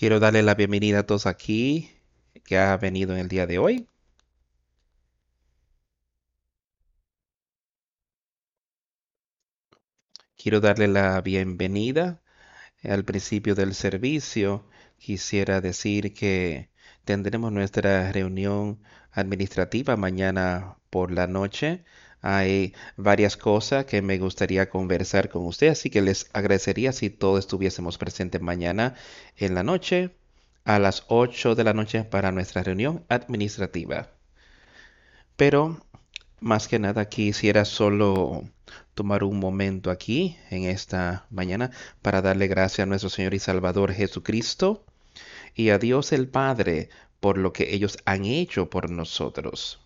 Quiero darle la bienvenida a todos aquí que ha venido en el día de hoy. Quiero darle la bienvenida al principio del servicio. Quisiera decir que tendremos nuestra reunión administrativa mañana por la noche. Hay varias cosas que me gustaría conversar con usted, así que les agradecería si todos estuviésemos presentes mañana en la noche a las 8 de la noche para nuestra reunión administrativa. Pero más que nada quisiera solo tomar un momento aquí en esta mañana para darle gracias a nuestro Señor y Salvador Jesucristo y a Dios el Padre por lo que ellos han hecho por nosotros.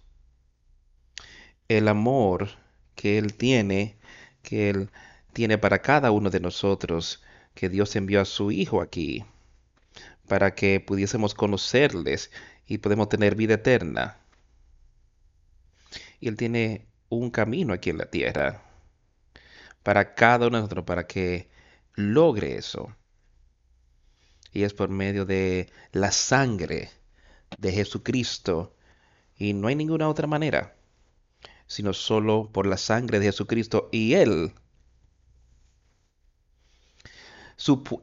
El amor que Él tiene, que Él tiene para cada uno de nosotros, que Dios envió a su Hijo aquí para que pudiésemos conocerles y podemos tener vida eterna. Y Él tiene un camino aquí en la tierra para cada uno de nosotros, para que logre eso. Y es por medio de la sangre de Jesucristo. Y no hay ninguna otra manera, sino solo por la sangre de Jesucristo. Y Él,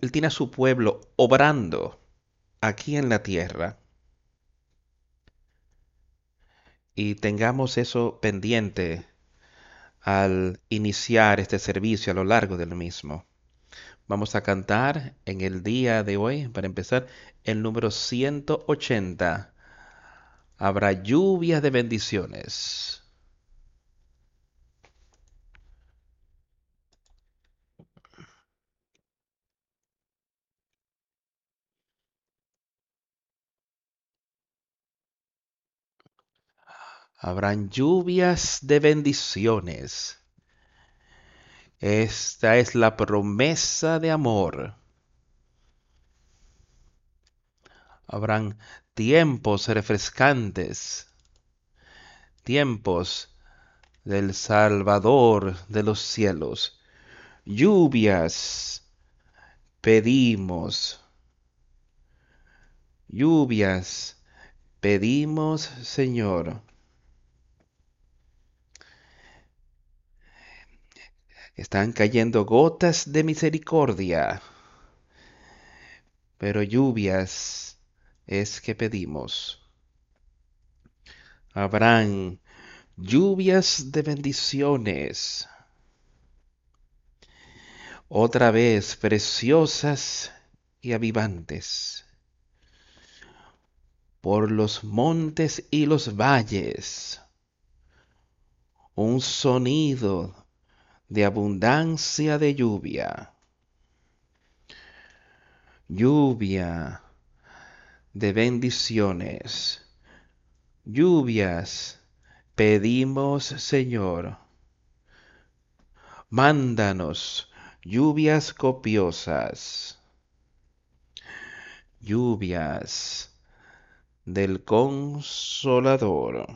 él tiene a su pueblo obrando aquí en la tierra y tengamos eso pendiente al iniciar este servicio a lo largo del mismo. Vamos a cantar en el día de hoy, para empezar, el número 180. Habrá lluvia de bendiciones. Habrán lluvias de bendiciones. Esta es la promesa de amor. Habrán tiempos refrescantes, tiempos del Salvador de los cielos. Lluvias pedimos. Lluvias pedimos, Señor. Están cayendo gotas de misericordia, pero lluvias es que pedimos. Habrán lluvias de bendiciones, otra vez preciosas y avivantes, por los montes y los valles, un sonido de abundancia de lluvia. Lluvia de bendiciones. Lluvias pedimos, Señor. Mándanos lluvias copiosas. Lluvias del consolador.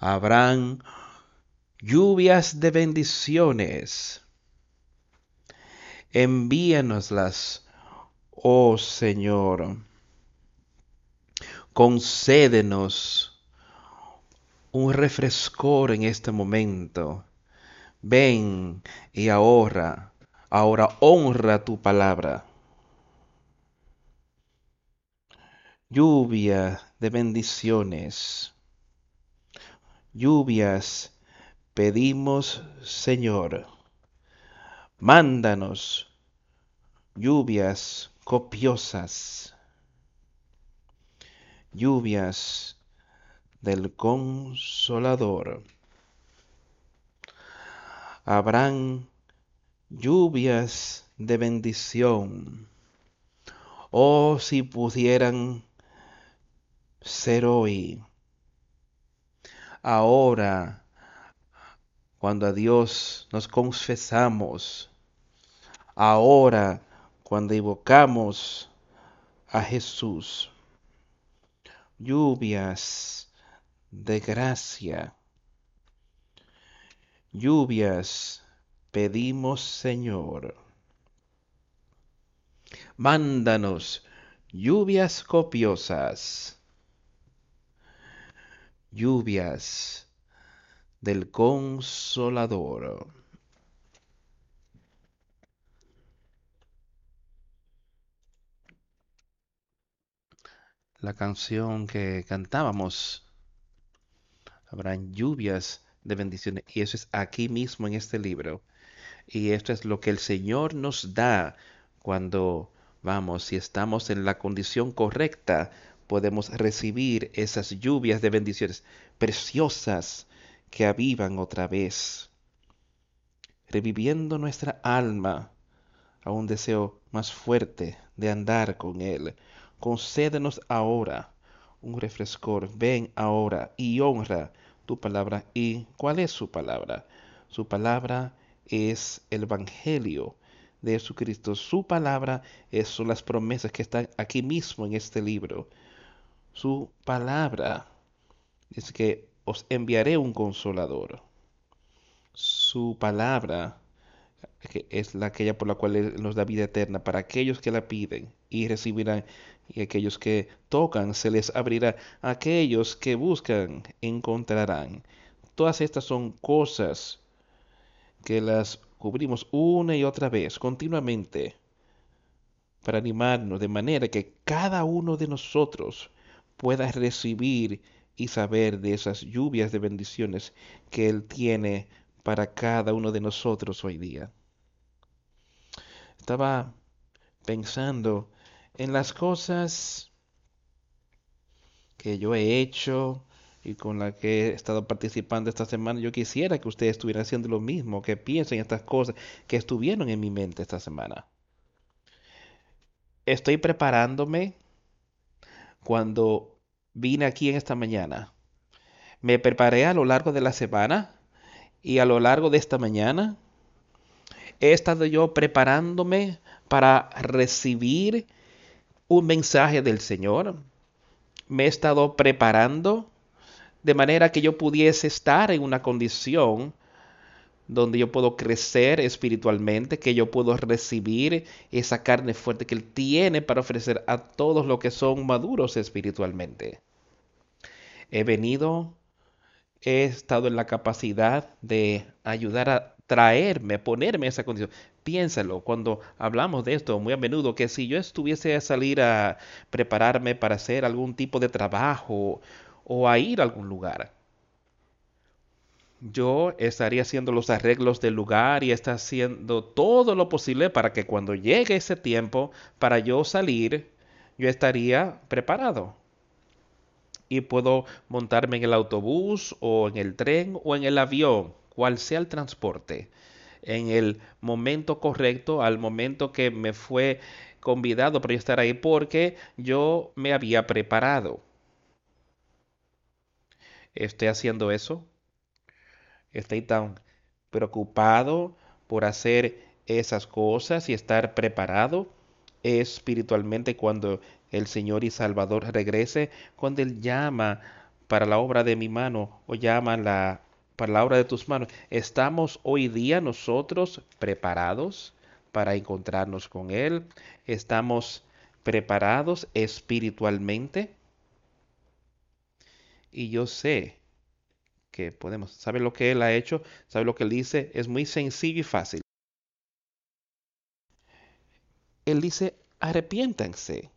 Habrán lluvias de bendiciones. Envíanoslas, oh Señor. Concédenos un refrescor en este momento. Ven y ahora, ahora honra tu palabra. Lluvia de bendiciones. Lluvias pedimos, Señor, mándanos lluvias copiosas, lluvias del consolador. Habrán lluvias de bendición. Oh, si pudieran ser hoy, ahora, cuando a Dios nos confesamos, ahora cuando invocamos a Jesús, lluvias de gracia, lluvias pedimos Señor. Mándanos lluvias copiosas, lluvias del consolador. La canción que cantábamos, habrán lluvias de bendiciones, y eso es aquí mismo en este libro. Y esto es lo que el Señor nos da cuando vamos, si estamos en la condición correcta, podemos recibir esas lluvias de bendiciones preciosas que avivan otra vez, reviviendo nuestra alma a un deseo más fuerte de andar con Él. Concédenos ahora un refrescor. Ven ahora y honra tu palabra. ¿Y cuál es su palabra? Su palabra es el Evangelio de Jesucristo. Su palabra es, son las promesas que están aquí mismo en este libro. Su palabra es que os enviaré un consolador. Su palabra que es la aquella por la cual nos da vida eterna para aquellos que la piden y recibirán y aquellos que tocan se les abrirá aquellos que buscan encontrarán todas estas son cosas que las cubrimos una y otra vez continuamente para animarnos de manera que cada uno de nosotros pueda recibir y saber de esas lluvias de bendiciones que Él tiene para cada uno de nosotros hoy día. Estaba pensando en las cosas que yo he hecho y con las que he estado participando esta semana. Yo quisiera que ustedes estuvieran haciendo lo mismo, que piensen en estas cosas que estuvieron en mi mente esta semana. Estoy preparándome cuando vine aquí en esta mañana. Me preparé a lo largo de la semana y a lo largo de esta mañana he estado yo preparándome para recibir un mensaje del Señor. Me he estado preparando de manera que yo pudiese estar en una condición donde yo puedo crecer espiritualmente, que yo puedo recibir esa carne fuerte que Él tiene para ofrecer a todos los que son maduros espiritualmente. He venido, he estado en la capacidad de ayudar a traerme, ponerme esa condición. Piénsalo, cuando hablamos de esto muy a menudo, que si yo estuviese a salir a prepararme para hacer algún tipo de trabajo o a ir a algún lugar, yo estaría haciendo los arreglos del lugar y está haciendo todo lo posible para que cuando llegue ese tiempo para yo salir, yo estaría preparado. Y puedo montarme en el autobús o en el tren o en el avión cual sea el transporte, en el momento correcto, al momento que me fue convidado para estar ahí, porque yo me había preparado. Estoy haciendo eso. Estoy tan preocupado por hacer esas cosas y estar preparado espiritualmente cuando el Señor y Salvador regrese, cuando Él llama para la obra de mi mano o llama la para la obra de tus manos. ¿Estamos hoy día nosotros preparados para encontrarnos con Él? ¿Estamos preparados espiritualmente? Y yo sé que podemos. ¿Sabe lo que Él ha hecho? ¿Sabe lo que Él dice? Es muy sencillo y fácil. Él dice, arrepiéntanse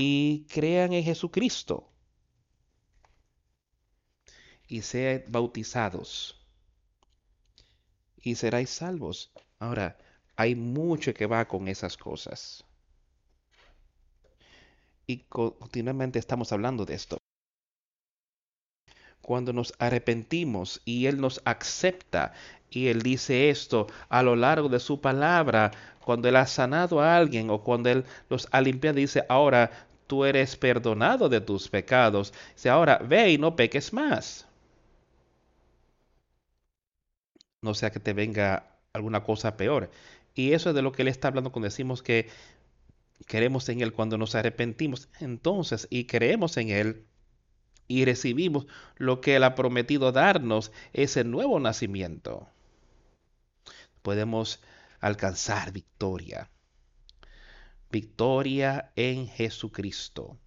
y crean en Jesucristo y sean bautizados y seráis salvos. Ahora, hay mucho que va con esas cosas. Y continuamente estamos hablando de esto. Cuando nos arrepentimos y Él nos acepta y Él dice esto a lo largo de su palabra, cuando Él ha sanado a alguien o cuando Él los ha limpiado, dice, ahora tú eres perdonado de tus pecados. Dice, ahora ve y no peques más. no sea que te venga alguna cosa peor. Y eso es de lo que él está hablando cuando decimos que queremos en él cuando nos arrepentimos. Entonces, y creemos en él y recibimos lo que él ha prometido darnos, ese nuevo nacimiento. Podemos alcanzar victoria. Victoria en Jesucristo.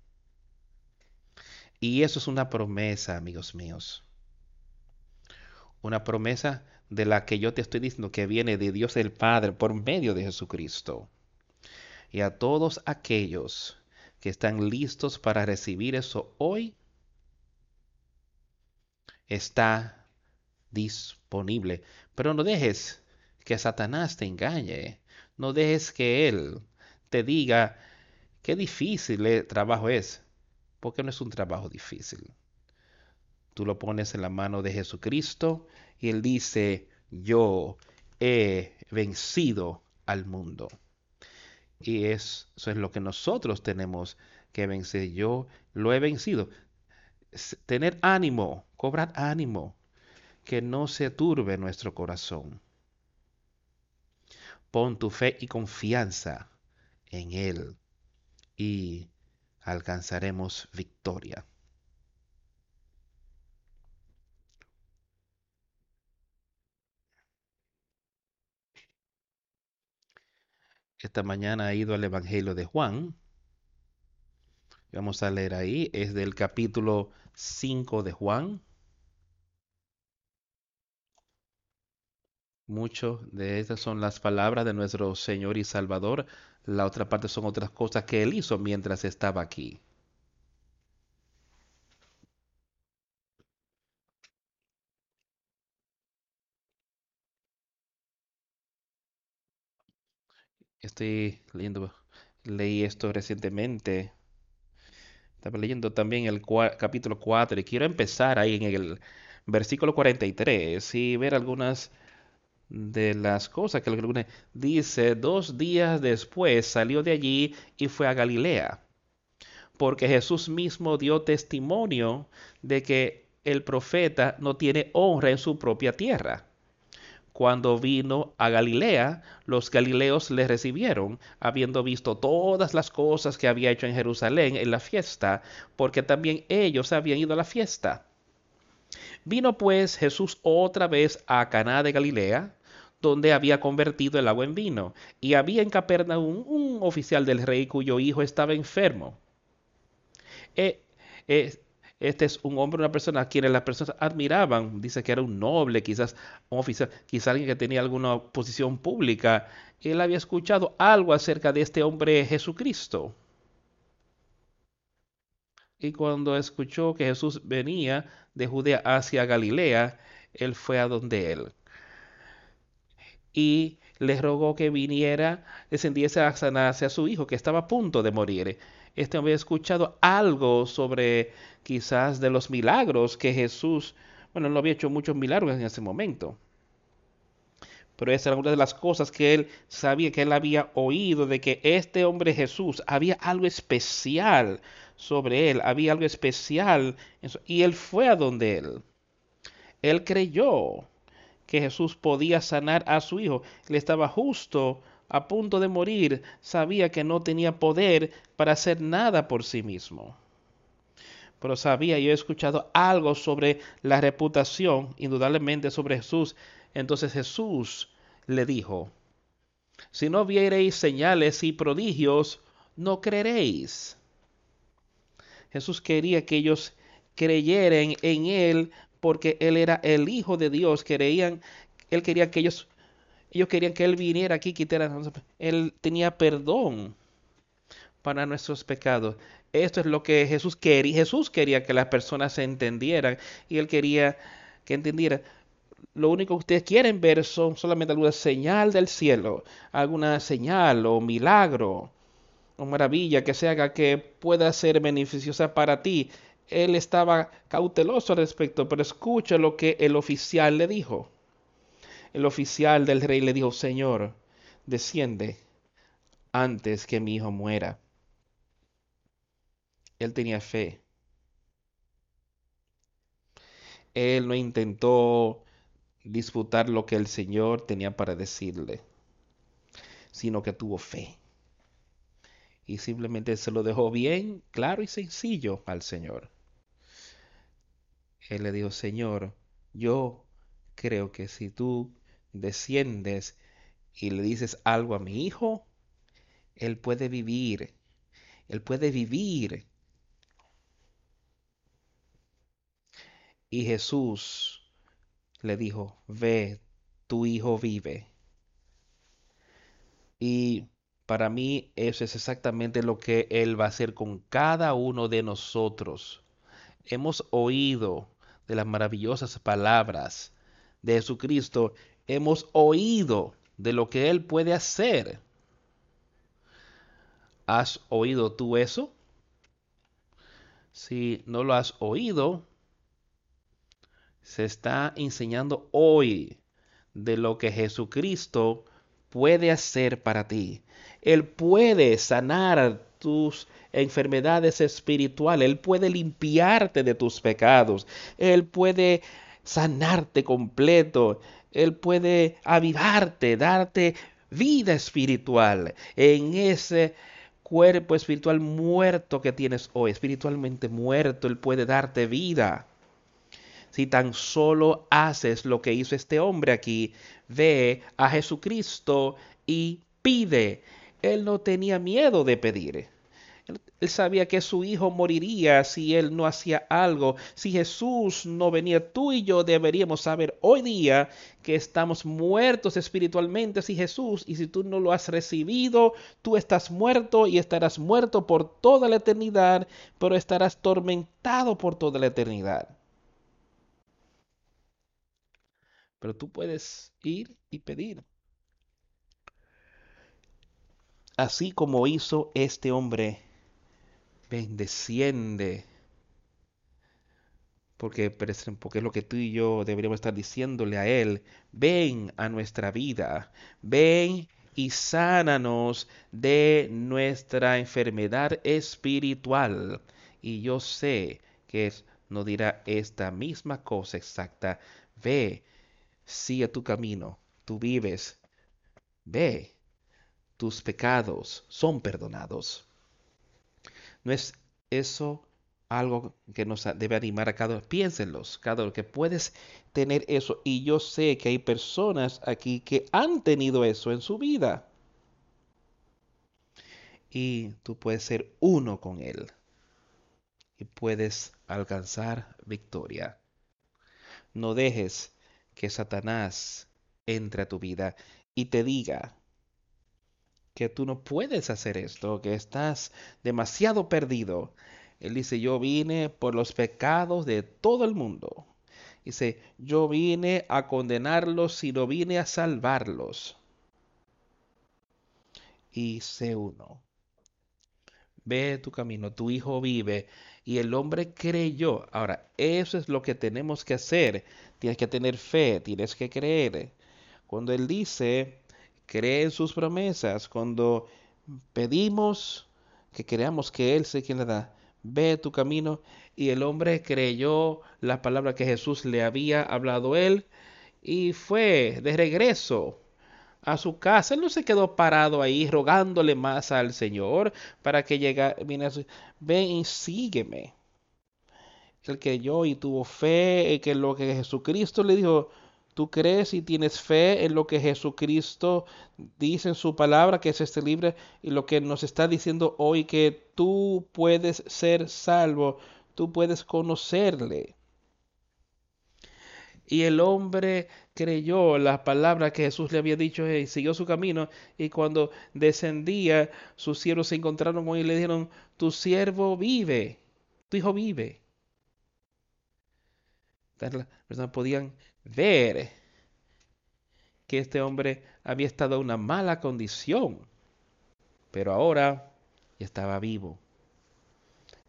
Y eso es una promesa, amigos míos. Una promesa de la que yo te estoy diciendo que viene de Dios el Padre por medio de Jesucristo. Y a todos aquellos que están listos para recibir eso hoy, está disponible. Pero no dejes que Satanás te engañe. No dejes que él te diga qué difícil el trabajo es, porque no es un trabajo difícil. Tú lo pones en la mano de Jesucristo y él dice, yo he vencido al mundo. Y eso es lo que nosotros tenemos que vencer. Yo lo he vencido. Tener ánimo, cobrar ánimo, que no se turbe nuestro corazón. Pon tu fe y confianza en Él y alcanzaremos victoria. Esta mañana he ido al Evangelio de Juan. Vamos a leer ahí, es del capítulo 5 de Juan. Muchas de estas son las palabras de nuestro Señor y Salvador. La otra parte son otras cosas que Él hizo mientras estaba aquí. Estoy leyendo, leí esto recientemente. Estaba leyendo también el capítulo 4 y quiero empezar ahí en el versículo 43 y ver algunas de las cosas que el dice, dos días después salió de allí y fue a Galilea, porque Jesús mismo dio testimonio de que el profeta no tiene honra en su propia tierra. Cuando vino a Galilea, los galileos le recibieron, habiendo visto todas las cosas que había hecho en Jerusalén en la fiesta, porque también ellos habían ido a la fiesta. Vino pues Jesús otra vez a Caná de Galilea, donde había convertido el agua en vino, y había en Capernaum un oficial del rey cuyo hijo estaba enfermo. E, e, este es un hombre, una persona a quienes las personas admiraban. Dice que era un noble, quizás un oficial, quizás alguien que tenía alguna posición pública. Él había escuchado algo acerca de este hombre Jesucristo. Y cuando escuchó que Jesús venía de Judea hacia Galilea, él fue a donde él. Y le rogó que viniera, descendiese a sanarse a su hijo, que estaba a punto de morir este había escuchado algo sobre quizás de los milagros que Jesús, bueno, no había hecho muchos milagros en ese momento. Pero esa era una de las cosas que él sabía, que él había oído, de que este hombre Jesús, había algo especial sobre él, había algo especial. Y él fue a donde él. Él creyó que Jesús podía sanar a su hijo. Él estaba justo a punto de morir, sabía que no tenía poder para hacer nada por sí mismo. Pero sabía, yo he escuchado algo sobre la reputación, indudablemente sobre Jesús. Entonces Jesús le dijo, si no viereis señales y prodigios, no creeréis. Jesús quería que ellos creyeran en Él porque Él era el Hijo de Dios. Creían, Él quería que ellos ellos querían que Él viniera aquí, quitara. Él tenía perdón para nuestros pecados. Esto es lo que Jesús quería. Jesús quería que las personas se entendieran y Él quería que entendieran. Lo único que ustedes quieren ver son solamente alguna señal del cielo, alguna señal o milagro o maravilla que se haga que pueda ser beneficiosa para ti. Él estaba cauteloso al respecto, pero escucha lo que el oficial le dijo el oficial del rey le dijo, Señor, desciende antes que mi hijo muera. Él tenía fe. Él no intentó disputar lo que el Señor tenía para decirle, sino que tuvo fe. Y simplemente se lo dejó bien, claro y sencillo al Señor. Él le dijo, Señor, yo creo que si tú desciendes y le dices algo a mi hijo, Él puede vivir. Él puede vivir. Y Jesús le dijo, ve, tu hijo vive. Y para mí eso es exactamente lo que Él va a hacer con cada uno de nosotros. Hemos oído de las maravillosas palabras de Jesucristo, hemos oído de lo que Él puede hacer. ¿Has oído tú eso? Si no lo has oído, se está enseñando hoy de lo que Jesucristo puede hacer para ti. Él puede sanar tus enfermedades espirituales. Él puede limpiarte de tus pecados. Él puede sanarte completo. Él puede avivarte, darte vida espiritual en ese cuerpo espiritual muerto que tienes hoy, espiritualmente muerto, Él puede darte vida. Si tan solo haces lo que hizo este hombre aquí, ve a Jesucristo y pide. Él no tenía miedo de pedir. Él sabía que su hijo moriría si él no hacía algo. Si Jesús no venía, tú y yo deberíamos saber hoy día que estamos muertos espiritualmente si Jesús, y si tú no lo has recibido, tú estás muerto y estarás muerto por toda la eternidad, pero estarás tormentado por toda la eternidad. Pero tú puedes ir y pedir. Así como hizo este hombre ven, desciende. Porque, porque es lo que tú y yo deberíamos estar diciéndole a Él. Ven a nuestra vida. Ven y sánanos de nuestra enfermedad espiritual. Y yo sé que nos dirá esta misma cosa exacta. Ve, sigue tu camino. Tú vives. Ve, tus pecados son perdonados. ¿No es eso algo que nos debe animar a cada uno? Piénsenlos, cada uno, que puedes tener eso. Y yo sé que hay personas aquí que han tenido eso en su vida. Y tú puedes ser uno con Él. Y puedes alcanzar victoria. No dejes que Satanás entre a tu vida y te diga, que tú no puedes hacer esto, que estás demasiado perdido. Él dice, yo vine por los pecados de todo el mundo. Dice, yo vine a condenarlos, no vine a salvarlos. Y sé uno. Ve tu camino, tu hijo vive. Y el hombre creyó. Ahora, eso es lo que tenemos que hacer. Tienes que tener fe, tienes que creer. Cuando él dice, cree en sus promesas. Cuando pedimos que creamos que Él sé quien le da, ve tu camino. Y el hombre creyó la palabra que Jesús le había hablado él y fue de regreso a su casa. Él no se quedó parado ahí rogándole más al Señor para que llegara. Ven y sígueme. El que yo y tuvo fe en que lo que Jesucristo le dijo, tú crees y tienes fe en lo que Jesucristo dice en su palabra, que es este libro, y lo que nos está diciendo hoy, que tú puedes ser salvo, tú puedes conocerle. Y el hombre creyó las palabras que Jesús le había dicho y siguió su camino. Y cuando descendía, sus siervos se encontraron con él y le dijeron, tu siervo vive, tu hijo vive. podían ver que este hombre había estado en una mala condición, pero ahora estaba vivo.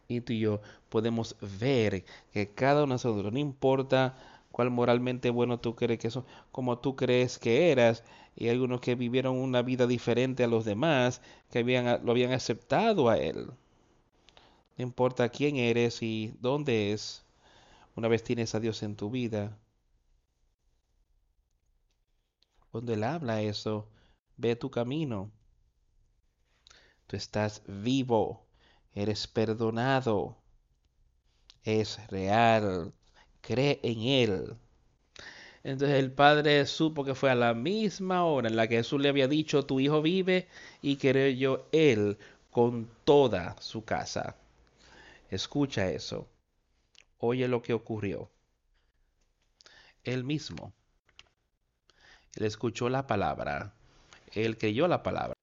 Y tú y yo podemos ver que cada uno de nosotros, no importa cuál moralmente bueno tú crees que eso, como tú crees que eras, y algunos que vivieron una vida diferente a los demás, que lo habían aceptado a él. No importa quién eres y dónde es, una vez tienes a Dios en tu vida, cuando Él habla eso, ve tu camino. Tú estás vivo, eres perdonado, es real, cree en Él. Entonces el padre supo que fue a la misma hora en la que Jesús le había dicho, tu hijo vive, y creyó él con toda su casa. Escucha eso. Oye lo que ocurrió. Él mismo. Él escuchó la palabra. Él creyó la palabra.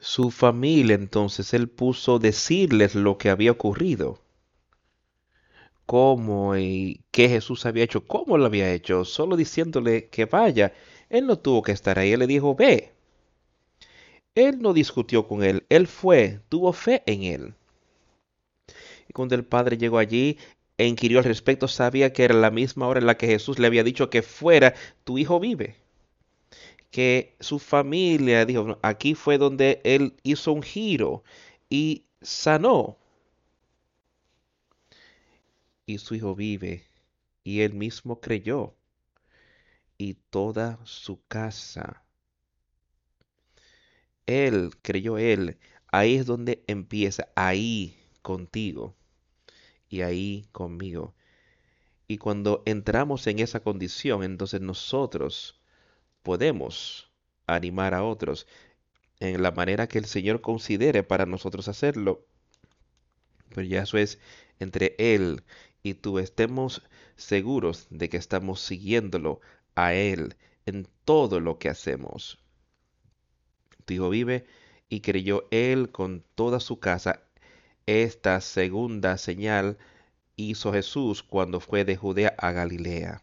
Su familia entonces, él puso decirles lo que había ocurrido. Cómo y qué Jesús había hecho, cómo lo había hecho, solo diciéndole que vaya. Él no tuvo que estar ahí, él le dijo, ve. Él no discutió con él, él fue, tuvo fe en él. Y cuando el padre llegó allí e inquirió al respecto, sabía que era la misma hora en la que Jesús le había dicho que fuera, tu hijo vive que su familia dijo, aquí fue donde él hizo un giro y sanó. Y su hijo vive y él mismo creyó y toda su casa. Él creyó él. Ahí es donde empieza, ahí contigo y ahí conmigo. Y cuando entramos en esa condición, entonces nosotros podemos animar a otros en la manera que el Señor considere para nosotros hacerlo. Pero ya eso es entre Él y tú estemos seguros de que estamos siguiéndolo a Él en todo lo que hacemos. Tu hijo vive y creyó Él con toda su casa. Esta segunda señal hizo Jesús cuando fue de Judea a Galilea.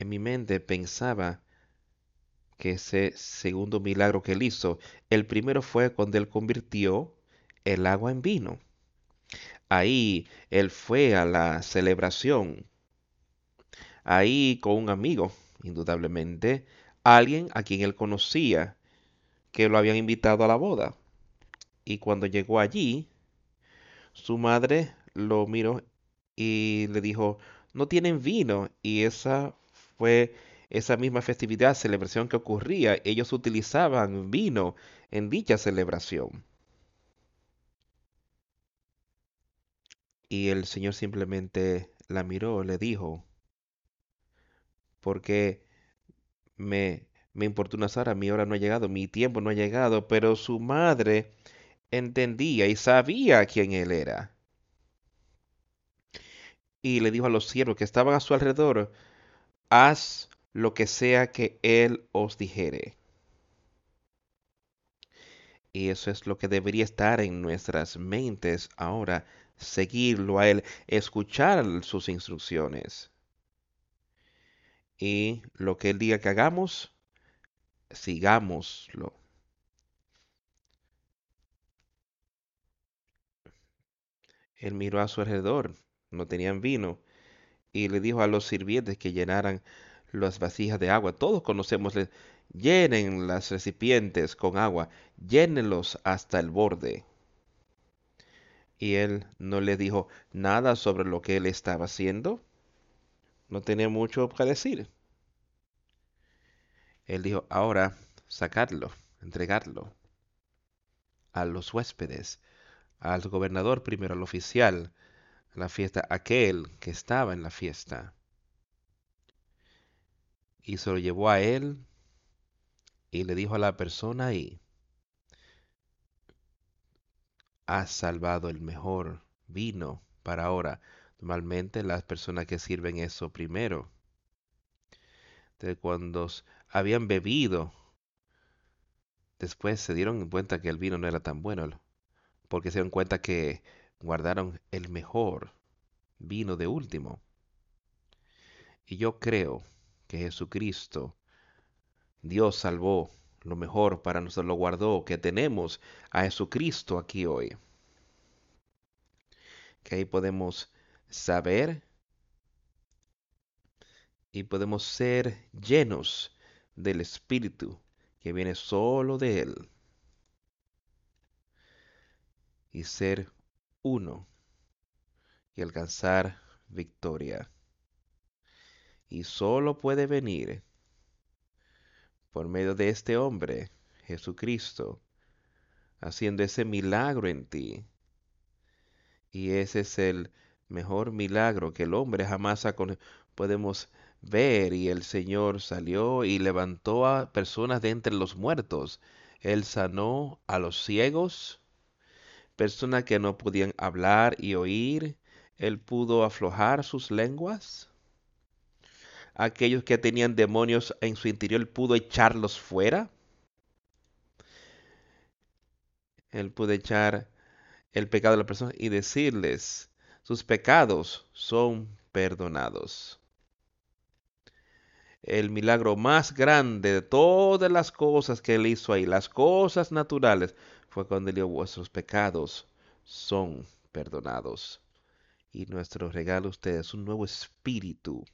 En mi mente pensaba que ese segundo milagro que él hizo, el primero fue cuando él convirtió el agua en vino. Ahí él fue a la celebración. Ahí con un amigo, indudablemente, alguien a quien él conocía, que lo habían invitado a la boda. Y cuando llegó allí, su madre lo miró y le dijo, no tienen vino. Y esa fue esa misma festividad, celebración que ocurría. Ellos utilizaban vino en dicha celebración. Y el Señor simplemente la miró, le dijo, porque me, me importuna Sara, mi hora no ha llegado, mi tiempo no ha llegado, pero su madre entendía y sabía quién él era. Y le dijo a los siervos que estaban a su alrededor, haz lo que sea que Él os dijere. Y eso es lo que debería estar en nuestras mentes ahora, seguirlo a Él, escuchar sus instrucciones. Y lo que Él diga que hagamos, sigámoslo. Él miró a su alrededor, no tenían vino, y le dijo a los sirvientes que llenaran las vasijas de agua. Todos conocemos, llenen las recipientes con agua, llénenlos hasta el borde. Y él no le dijo nada sobre lo que él estaba haciendo. No tenía mucho que decir. Él dijo, ahora sacarlo, entregarlo a los huéspedes, al gobernador primero, al oficial, la fiesta aquel que estaba en la fiesta. Y se lo llevó a él y le dijo a la persona ahí, has salvado el mejor vino para ahora. Normalmente las personas que sirven eso primero. De cuando habían bebido, después se dieron cuenta que el vino no era tan bueno, porque se dieron cuenta que guardaron el mejor vino de último. Y yo creo que Jesucristo, Dios salvó lo mejor para nosotros, lo guardó, que tenemos a Jesucristo aquí hoy. Que ahí podemos saber y podemos ser llenos del Espíritu que viene solo de Él y ser uno y alcanzar victoria. Y solo puede venir por medio de este hombre, Jesucristo, haciendo ese milagro en ti. Y ese es el mejor milagro que el hombre jamás ha podemos ver y el Señor salió y levantó a personas de entre los muertos. Él sanó a los ciegos, personas que no podían hablar y oír. Él pudo aflojar sus lenguas. Aquellos que tenían demonios en su interior, pudo echarlos fuera. Él pudo echar el pecado de la persona y decirles, sus pecados son perdonados el milagro más grande de todas las cosas que él hizo ahí, las cosas naturales, fue cuando dijo, vuestros pecados son perdonados. Y nuestro regalo a ustedes, un nuevo espíritu.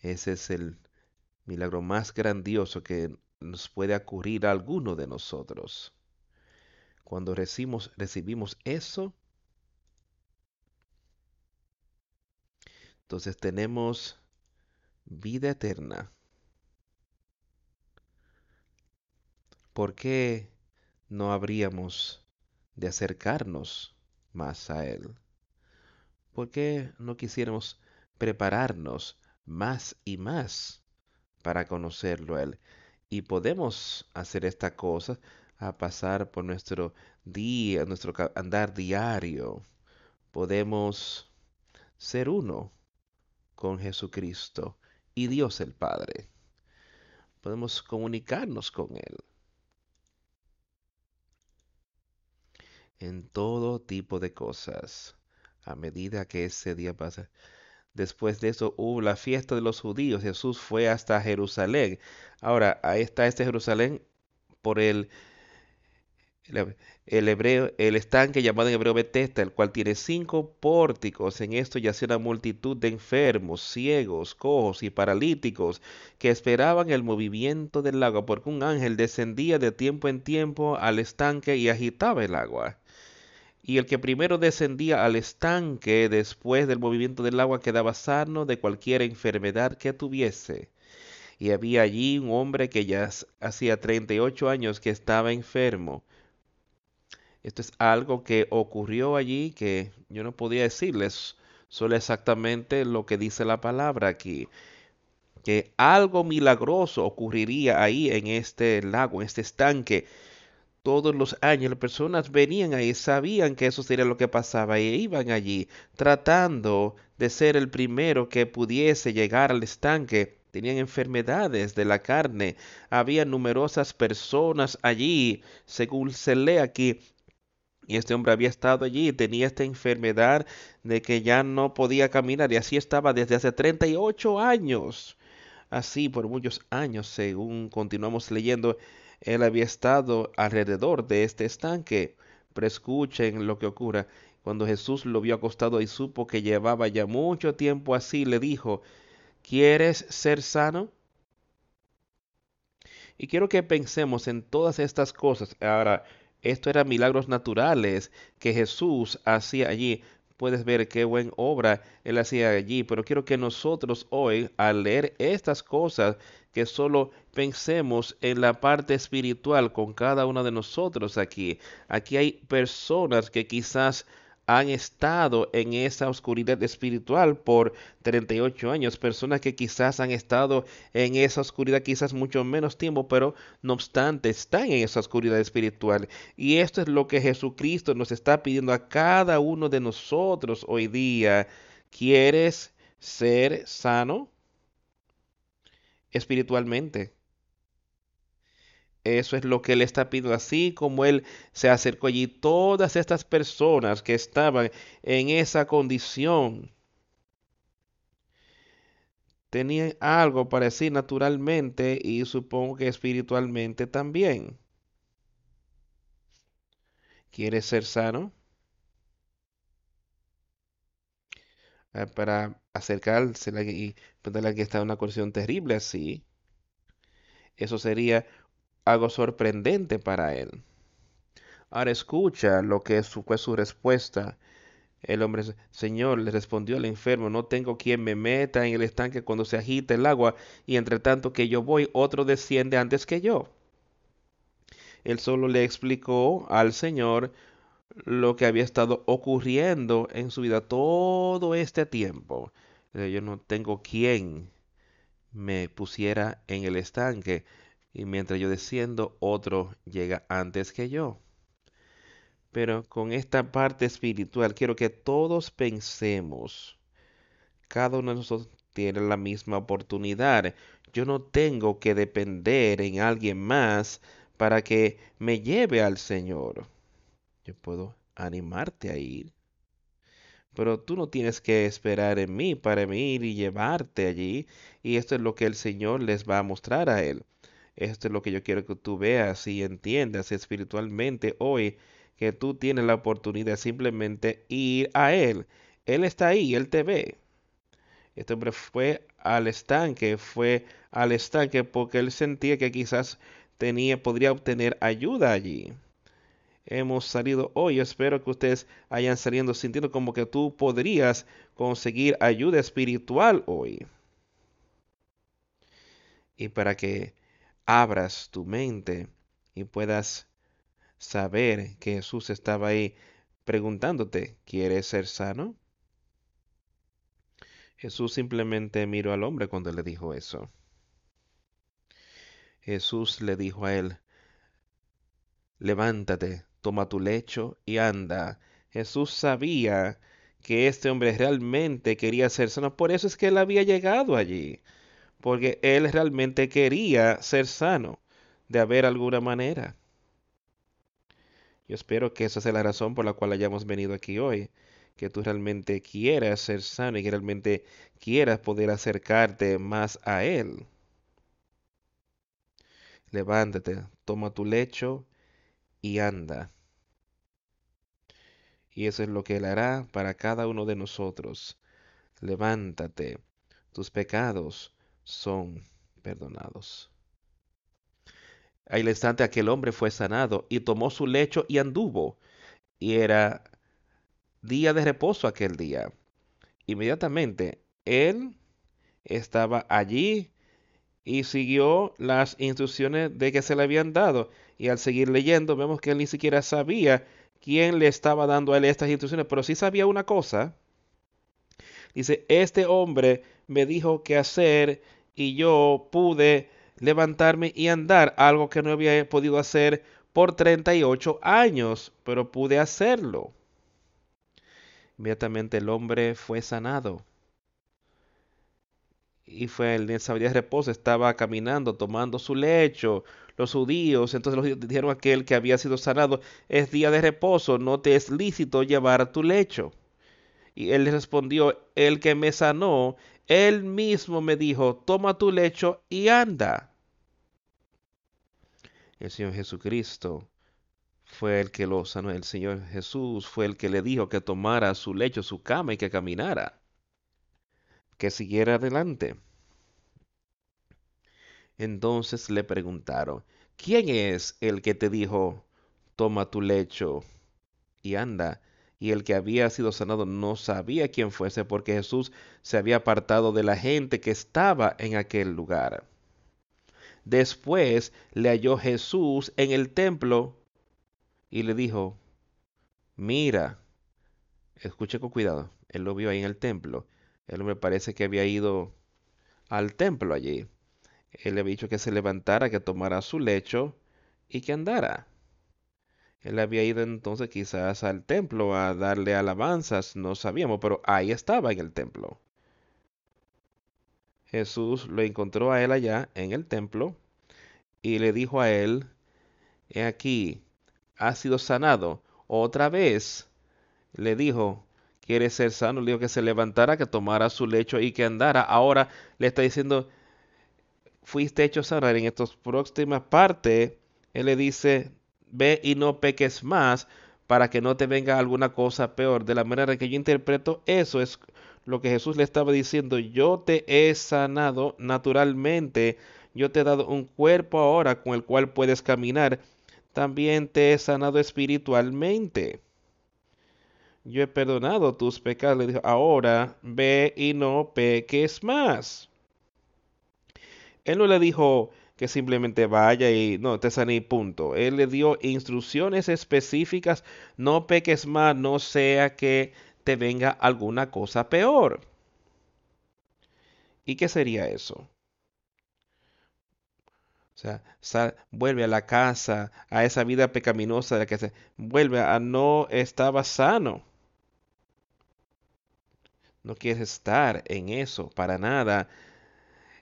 Ese es el milagro más grandioso que nos puede ocurrir a alguno de nosotros. Cuando recibimos, recibimos eso, entonces tenemos vida eterna. ¿Por qué no habríamos de acercarnos más a Él? ¿Por qué no quisiéramos prepararnos más y más para conocerlo a Él? Y podemos hacer esta cosa a pasar por nuestro día, nuestro andar diario. Podemos ser uno con Jesucristo y Dios el Padre. Podemos comunicarnos con Él en todo tipo de cosas a medida que ese día pasa. Después de eso hubo la fiesta de los judíos. Jesús fue hasta Jerusalén. Ahora, ahí está este Jerusalén por el el, hebreo, el estanque llamado en hebreo Betesta, el cual tiene cinco pórticos. En esto yacía una multitud de enfermos, ciegos, cojos y paralíticos que esperaban el movimiento del agua, porque un ángel descendía de tiempo en tiempo al estanque y agitaba el agua. Y el que primero descendía al estanque después del movimiento del agua quedaba sano de cualquier enfermedad que tuviese. Y había allí un hombre que ya hacía treinta y ocho años que estaba enfermo esto es algo que ocurrió allí que yo no podía decirles solo exactamente lo que dice la palabra aquí. Que algo milagroso ocurriría ahí en este lago, en este estanque. Todos los años las personas venían ahí, sabían que eso sería lo que pasaba y iban allí tratando de ser el primero que pudiese llegar al estanque tenían enfermedades de la carne. Había numerosas personas allí, según se lee aquí, y este hombre había estado allí tenía esta enfermedad de que ya no podía caminar y así estaba desde hace 38 años. Así por muchos años, según continuamos leyendo, él había estado alrededor de este estanque. Pero escuchen lo que ocurra. Cuando Jesús lo vio acostado y supo que llevaba ya mucho tiempo así, le dijo, ¿quieres ser sano? Y quiero que pensemos en todas estas cosas. Ahora, esto eran milagros naturales que Jesús hacía allí. Puedes ver qué buena obra él hacía allí, pero quiero que nosotros hoy, al leer estas cosas, que solo pensemos en la parte espiritual con cada uno de nosotros aquí. Aquí hay personas que quizás han estado en esa oscuridad espiritual por 38 años, personas que quizás han estado en esa oscuridad quizás mucho menos tiempo, pero no obstante están en esa oscuridad espiritual. Y esto es lo que Jesucristo nos está pidiendo a cada uno de nosotros hoy día. ¿Quieres ser sano espiritualmente? Eso es lo que él está pidiendo, así como él se acercó allí. Todas estas personas que estaban en esa condición tenían algo para decir naturalmente y supongo que espiritualmente también. ¿Quieres ser sano? Ah, para acercarse y preguntarle que está en una condición terrible así. Eso sería algo sorprendente para él. Ahora escucha lo que fue su respuesta. El hombre, Señor, le respondió al enfermo, no tengo quien me meta en el estanque cuando se agita el agua, y entre tanto que yo voy, otro desciende antes que yo. Él solo le explicó al Señor lo que había estado ocurriendo en su vida todo este tiempo. Yo no tengo quien me pusiera en el estanque y mientras yo desciendo, otro llega antes que yo. Pero con esta parte espiritual quiero que todos pensemos, cada uno de nosotros tiene la misma oportunidad. Yo no tengo que depender en alguien más para que me lleve al Señor. Yo puedo animarte a ir. Pero tú no tienes que esperar en mí para ir y llevarte allí. Y esto es lo que el Señor les va a mostrar a Él. Esto es lo que yo quiero que tú veas y entiendas espiritualmente hoy, que tú tienes la oportunidad de simplemente ir a Él. Él está ahí, Él te ve. Este hombre fue al estanque, fue al estanque porque él sentía que quizás tenía, podría obtener ayuda allí. Hemos salido hoy, espero que ustedes hayan salido sintiendo como que tú podrías conseguir ayuda espiritual hoy. Y para que abras tu mente y puedas saber que Jesús estaba ahí preguntándote, ¿quieres ser sano? Jesús simplemente miró al hombre cuando le dijo eso. Jesús le dijo a él, levántate, toma tu lecho y anda. Jesús sabía que este hombre realmente quería ser sano, por eso es que él había llegado allí, porque él realmente quería ser sano, de haber alguna manera. Yo espero que esa sea la razón por la cual hayamos venido aquí hoy, que tú realmente quieras ser sano y que realmente quieras poder acercarte más a Él. Levántate, toma tu lecho y anda. Y eso es lo que Él hará para cada uno de nosotros. Levántate, tus pecados son perdonados. Al instante aquel hombre fue sanado y tomó su lecho y anduvo. Y era día de reposo aquel día. Inmediatamente él estaba allí y siguió las instrucciones de que se le habían dado. Y al seguir leyendo vemos que él ni siquiera sabía quién le estaba dando a él estas instrucciones, pero sí sabía una cosa. Dice, este hombre me dijo qué hacer y yo pude levantarme y andar, algo que no había podido hacer por 38 años, pero pude hacerlo. Inmediatamente el hombre fue sanado. Y fue el día de reposo, estaba caminando, tomando su lecho. Los judíos, entonces los dijeron a aquel que había sido sanado, es día de reposo, no te es lícito llevar tu lecho. Y él le respondió, el que me sanó, él mismo me dijo, toma tu lecho y anda. El Señor Jesucristo fue el que lo sanó. El Señor Jesús fue el que le dijo que tomara su lecho, su cama y que caminara, que siguiera adelante. Entonces le preguntaron, ¿quién es el que te dijo, toma tu lecho y anda? Y el que había sido sanado no sabía quién fuese porque Jesús se había apartado de la gente que estaba en aquel lugar. Después le halló Jesús en el templo y le dijo, mira, escuche con cuidado, él lo vio ahí en el templo, él me parece que había ido al templo allí. Él le había dicho que se levantara, que tomara su lecho y que andara. Él había ido entonces quizás al templo a darle alabanzas, no sabíamos, pero ahí estaba en el templo. Jesús lo encontró a él allá en el templo y le dijo a él, he aquí, ha sido sanado. Otra vez le dijo, quiere ser sano, le dijo que se levantara, que tomara su lecho y que andara. Ahora le está diciendo, fuiste hecho sanar. En estas próximas partes, él le dice, ve y no peques más para que no te venga alguna cosa peor. De la manera que yo interpreto eso es lo que Jesús le estaba diciendo, yo te he sanado naturalmente, yo te he dado un cuerpo ahora con el cual puedes caminar también te he sanado espiritualmente. Yo he perdonado tus pecados. Le dijo, ahora ve y no peques más. Él no le dijo que simplemente vaya y no te sané punto. Él le dio instrucciones específicas, no peques más, no sea que te venga alguna cosa peor. ¿Y qué sería eso? O sea, vuelve a la casa, a esa vida pecaminosa de la que se vuelve a no estaba sano. No quieres estar en eso para nada.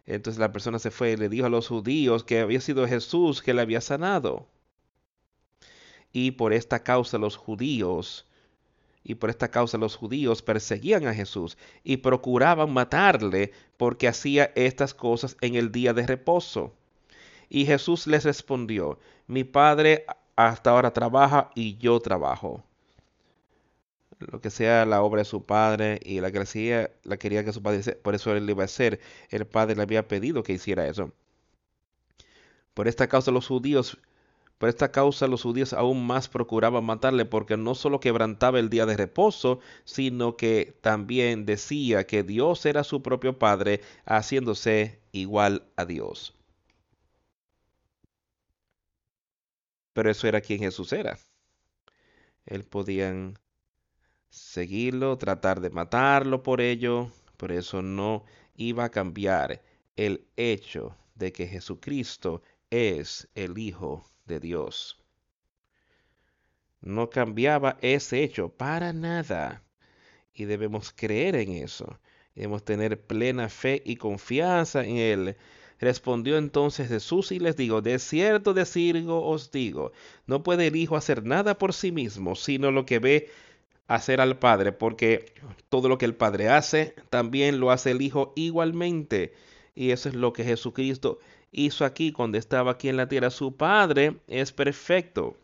Entonces la persona se fue y le dijo a los judíos que había sido Jesús que le había sanado. Y por esta causa los judíos, y por esta causa los judíos perseguían a Jesús y procuraban matarle porque hacía estas cosas en el día de reposo. Y Jesús les respondió, mi Padre hasta ahora trabaja y yo trabajo lo que sea la obra de su padre y la que la quería que su padre hiciera, por eso él iba a hacer. El padre le había pedido que hiciera eso. Por esta causa los judíos, por esta causa los judíos aún más procuraban matarle porque no solo quebrantaba el día de reposo, sino que también decía que Dios era su propio padre, haciéndose igual a Dios. Pero eso era quien Jesús era. Él podían seguirlo, tratar de matarlo por ello, por eso no iba a cambiar el hecho de que Jesucristo es el Hijo de Dios. No cambiaba ese hecho para nada. Y debemos creer en eso. Debemos tener plena fe y confianza en Él. Respondió entonces Jesús y les digo, de cierto, de cierto os digo, no puede el Hijo hacer nada por sí mismo, sino lo que ve hacer al Padre, porque todo lo que el Padre hace, también lo hace el Hijo igualmente. Y eso es lo que Jesucristo hizo aquí cuando estaba aquí en la tierra. Su Padre es perfecto.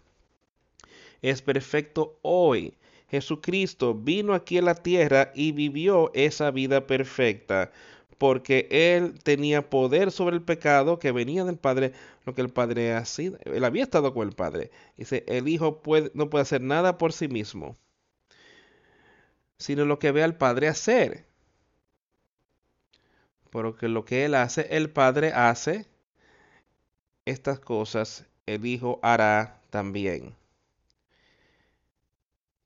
Es perfecto hoy. Jesucristo vino aquí a la tierra y vivió esa vida perfecta porque él tenía poder sobre el pecado que venía del Padre, lo que el Padre hacía. Él había estado con el Padre. Dice, el Hijo no puede hacer nada por sí mismo sino lo que ve al Padre hacer. Porque lo que Él hace, el Padre hace, estas cosas el Hijo hará también.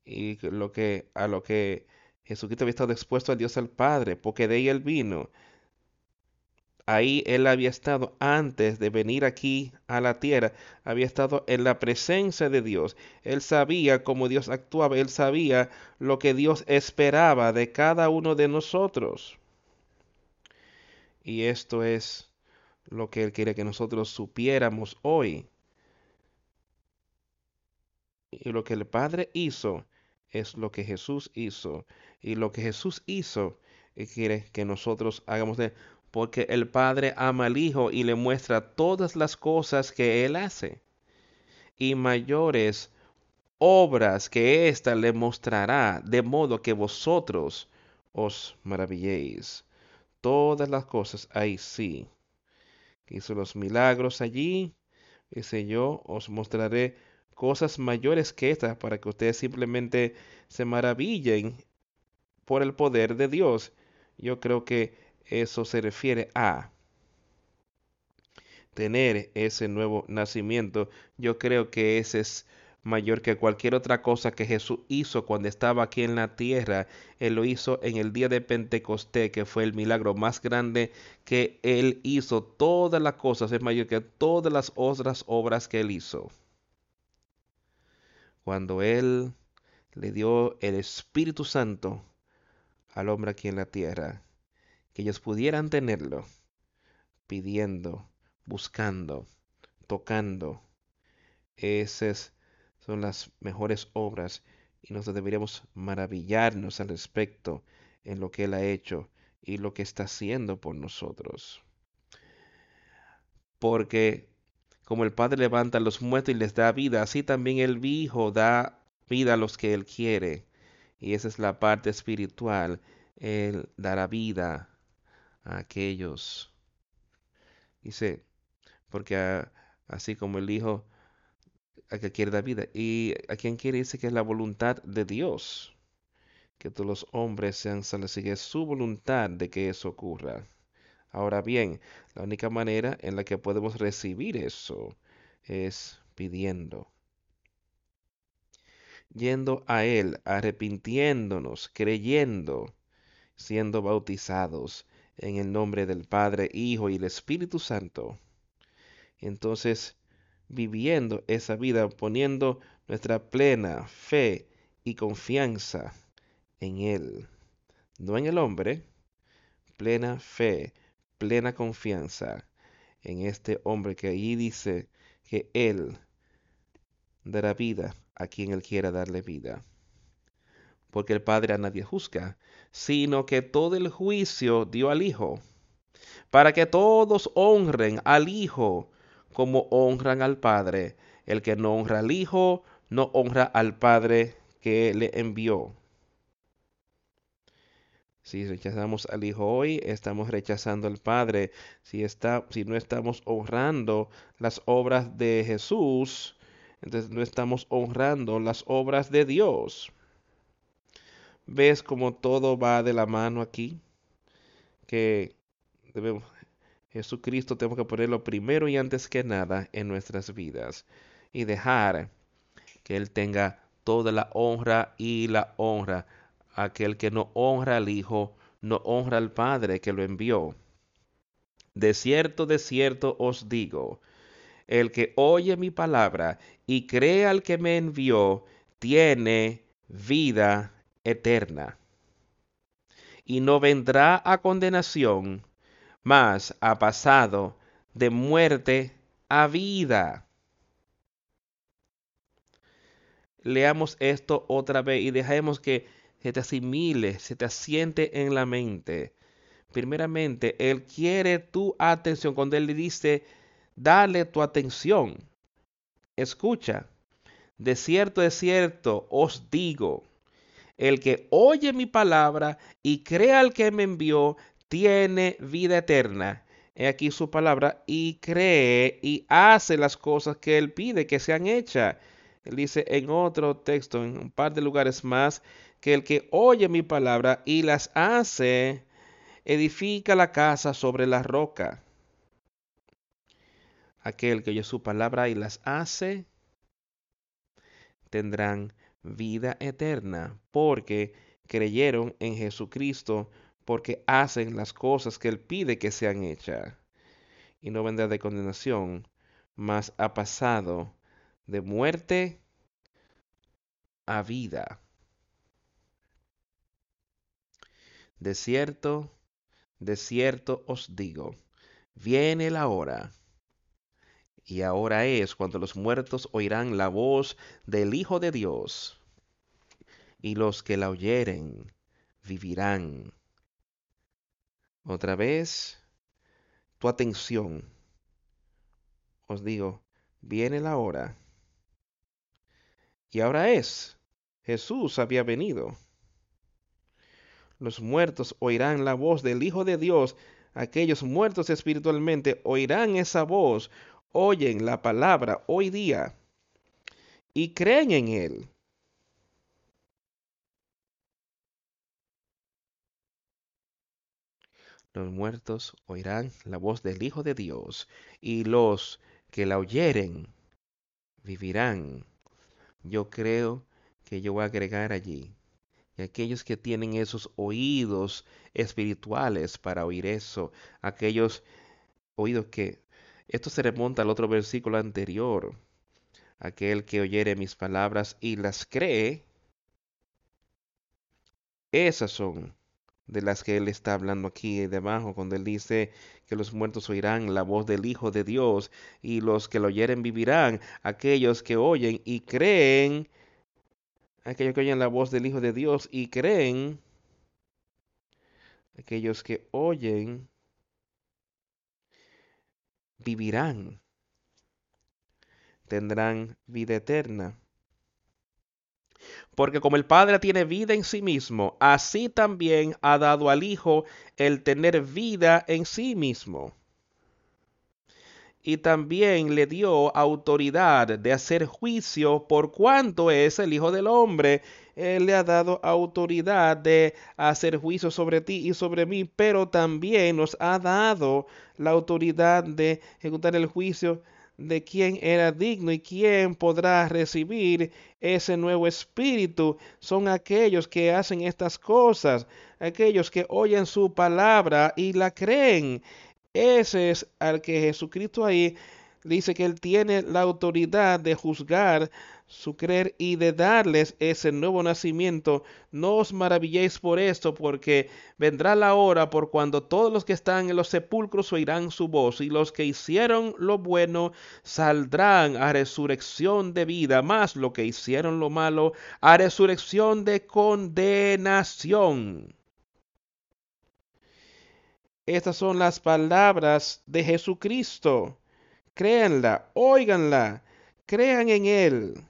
Y lo que, a lo que Jesucristo había estado expuesto a Dios el Padre, porque de ahí Él vino. Ahí él había estado antes de venir aquí a la tierra, había estado en la presencia de Dios. Él sabía cómo Dios actuaba, él sabía lo que Dios esperaba de cada uno de nosotros. Y esto es lo que él quiere que nosotros supiéramos hoy. Y lo que el Padre hizo es lo que Jesús hizo. Y lo que Jesús hizo, quiere que nosotros hagamos de porque el Padre ama al Hijo y le muestra todas las cosas que Él hace. Y mayores obras que ésta le mostrará, de modo que vosotros os maravilléis. Todas las cosas ahí sí. Hizo los milagros allí. Dice yo, os mostraré cosas mayores que estas para que ustedes simplemente se maravillen por el poder de Dios. Yo creo que eso se refiere a tener ese nuevo nacimiento. Yo creo que ese es mayor que cualquier otra cosa que Jesús hizo cuando estaba aquí en la tierra. Él lo hizo en el día de Pentecostés, que fue el milagro más grande que Él hizo. Todas las cosas es mayor que todas las otras obras que Él hizo. Cuando Él le dio el Espíritu Santo al hombre aquí en la tierra que ellos pudieran tenerlo, pidiendo, buscando, tocando. Esas son las mejores obras y nosotros deberíamos maravillarnos al respecto en lo que Él ha hecho y lo que está haciendo por nosotros. Porque como el Padre levanta a los muertos y les da vida, así también el Hijo da vida a los que Él quiere. Y esa es la parte espiritual. Él dará vida a aquellos. Dice, porque así como el Hijo a que quiere dar vida y a quien quiere dice que es la voluntad de Dios, que todos los hombres sean salvos, y es su voluntad de que eso ocurra. Ahora bien, la única manera en la que podemos recibir eso es pidiendo. Yendo a Él, arrepintiéndonos, creyendo, siendo bautizados en el nombre del Padre, Hijo y el Espíritu Santo. Entonces, viviendo esa vida, poniendo nuestra plena fe y confianza en Él, no en el hombre, plena fe, plena confianza en este hombre que allí dice que Él dará vida a quien Él quiera darle vida. Porque el Padre a nadie juzga, sino que todo el juicio dio al Hijo, para que todos honren al Hijo como honran al Padre. El que no honra al Hijo, no honra al Padre que le envió. Si rechazamos al Hijo hoy, estamos rechazando al Padre. Si, si no estamos honrando las obras de Jesús, entonces no estamos honrando las obras de Dios. ¿Ves cómo todo va de la mano aquí? Que debemos, Jesucristo tenemos que ponerlo primero y antes que nada en nuestras vidas y dejar que Él tenga toda la honra y la honra. Aquel que no honra al Hijo, no honra al Padre que lo envió. De cierto, de cierto os digo, el que oye mi palabra y cree al que me envió, tiene vida eterna. Y no vendrá a condenación, mas ha pasado de muerte a vida. Leamos esto otra vez y dejemos que se te asimile, se te asiente en la mente. Primeramente, Él quiere tu atención. Cuando Él le dice, dale tu atención. Escucha, de cierto, de cierto, os digo, el que oye mi palabra y crea al que me envió, tiene vida eterna. He aquí su palabra y cree y hace las cosas que él pide que sean hechas. Él dice en otro texto, en un par de lugares más, que el que oye mi palabra y las hace, edifica la casa sobre la roca. Aquel que oye su palabra y las hace, tendrán vida eterna, porque creyeron en Jesucristo porque hacen las cosas que Él pide que sean hechas. Y no vendrá de condenación, mas ha pasado de muerte a vida. De cierto, de cierto os digo, viene la hora, y ahora es cuando los muertos oirán la voz del Hijo de Dios, y los que la oyeren vivirán. Otra vez, tu atención. Os digo, viene la hora. Y ahora es. Jesús había venido. Los muertos oirán la voz del Hijo de Dios. Aquellos muertos espiritualmente oirán esa voz, oyen la palabra hoy día y creen en Él. los muertos oirán la voz del Hijo de Dios, y los que la oyeren vivirán. Yo creo que yo voy a agregar allí. Y aquellos que tienen esos oídos espirituales para oír eso, aquellos oídos que... Esto se remonta al otro versículo anterior. Aquel que oyere mis palabras y las cree, esas son de las que él está hablando aquí debajo, cuando él dice que los muertos oirán la voz del Hijo de Dios y los que lo oyeren vivirán, aquellos que oyen y creen, aquellos que oyen la voz del Hijo de Dios y creen, aquellos que oyen vivirán, tendrán vida eterna. Porque como el Padre tiene vida en sí mismo, así también ha dado al Hijo el tener vida en sí mismo. Y también le dio autoridad de hacer juicio por cuanto es el Hijo del Hombre. Él le ha dado autoridad de hacer juicio sobre ti y sobre mí, pero también nos ha dado la autoridad de ejecutar el juicio de quién era digno y quién podrá recibir ese nuevo espíritu. Son aquellos que hacen estas cosas, aquellos que oyen su palabra y la creen. Ese es al que Jesucristo ahí dice que él tiene la autoridad de juzgar su creer y de darles ese nuevo nacimiento. No os maravilléis por esto, porque vendrá la hora por cuando todos los que están en los sepulcros oirán su voz, y los que hicieron lo bueno saldrán a resurrección de vida, más lo que hicieron lo malo a resurrección de condenación. Estas son las palabras de Jesucristo. Créanla, óiganla, crean en Él.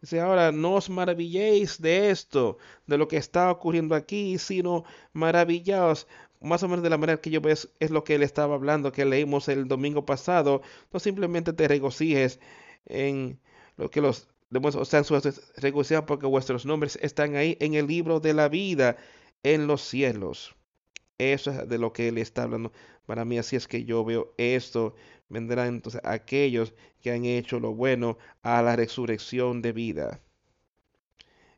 Dice ahora, no os maravilléis de esto, de lo que está ocurriendo aquí, sino maravillaos más o menos de la manera que yo veo es lo que él estaba hablando, que leímos el domingo pasado. No simplemente te regocijes en lo que los demás, o sea, regocijan porque vuestros nombres están ahí en el libro de la vida en los cielos. Eso es de lo que él está hablando. Para mí así es que yo veo esto. Vendrán entonces aquellos que han hecho lo bueno a la resurrección de vida.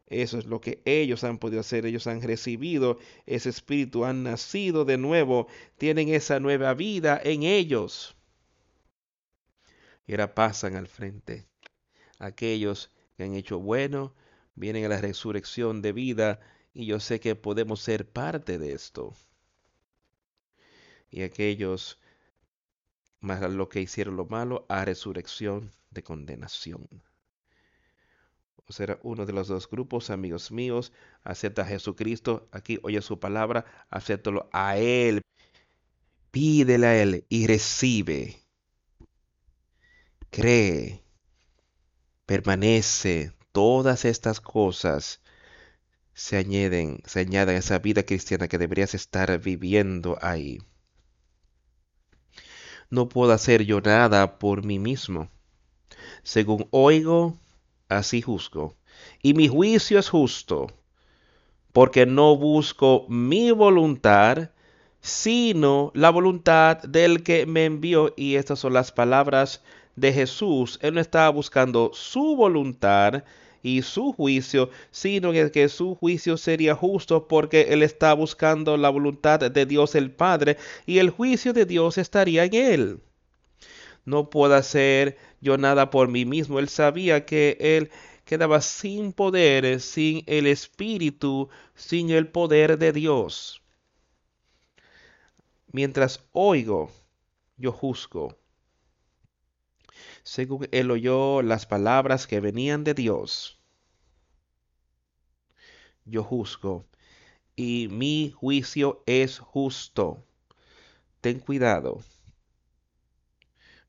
Eso es lo que ellos han podido hacer. Ellos han recibido ese espíritu, han nacido de nuevo, tienen esa nueva vida en ellos. Y ahora pasan al frente. Aquellos que han hecho bueno, vienen a la resurrección de vida y yo sé que podemos ser parte de esto y aquellos más lo que hicieron lo malo a resurrección de condenación. O será uno de los dos grupos, amigos míos, acepta a Jesucristo, aquí oye su palabra, acéptalo a Él, pídele a Él y recibe, cree, permanece, todas estas cosas se añaden, se añaden a esa vida cristiana que deberías estar viviendo ahí no puedo hacer yo nada por mí mismo. Según oigo, así juzgo. Y mi juicio es justo, porque no busco mi voluntad, sino la voluntad del que me envió. Y estas son las palabras de Jesús. Él no estaba buscando su voluntad, y su juicio, sino que su juicio sería justo porque él está buscando la voluntad de Dios el Padre y el juicio de Dios estaría en él. No puedo hacer yo nada por mí mismo. Él sabía que él quedaba sin poder, sin el Espíritu, sin el poder de Dios. Mientras oigo, yo juzgo según él oyó las palabras que venían de Dios. Yo juzgo, y mi juicio es justo. Ten cuidado,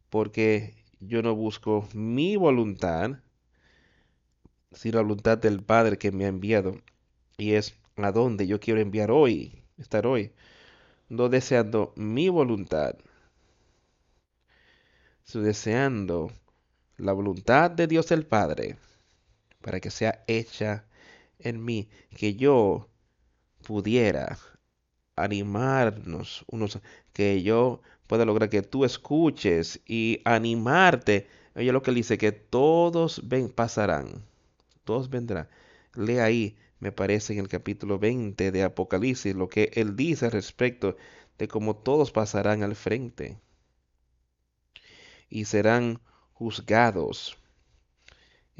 porque yo no busco mi voluntad, sino la voluntad del Padre que me ha enviado, y es a donde yo quiero enviar hoy, estar hoy, no deseando mi voluntad, Estoy deseando la voluntad de Dios el Padre para que sea hecha en mí, que yo pudiera animarnos unos, que yo pueda lograr que tú escuches y animarte. Oye lo que él dice, que todos ven, pasarán, todos vendrán. Lee ahí, me parece en el capítulo 20 de Apocalipsis, lo que él dice respecto de cómo todos pasarán al frente y serán juzgados.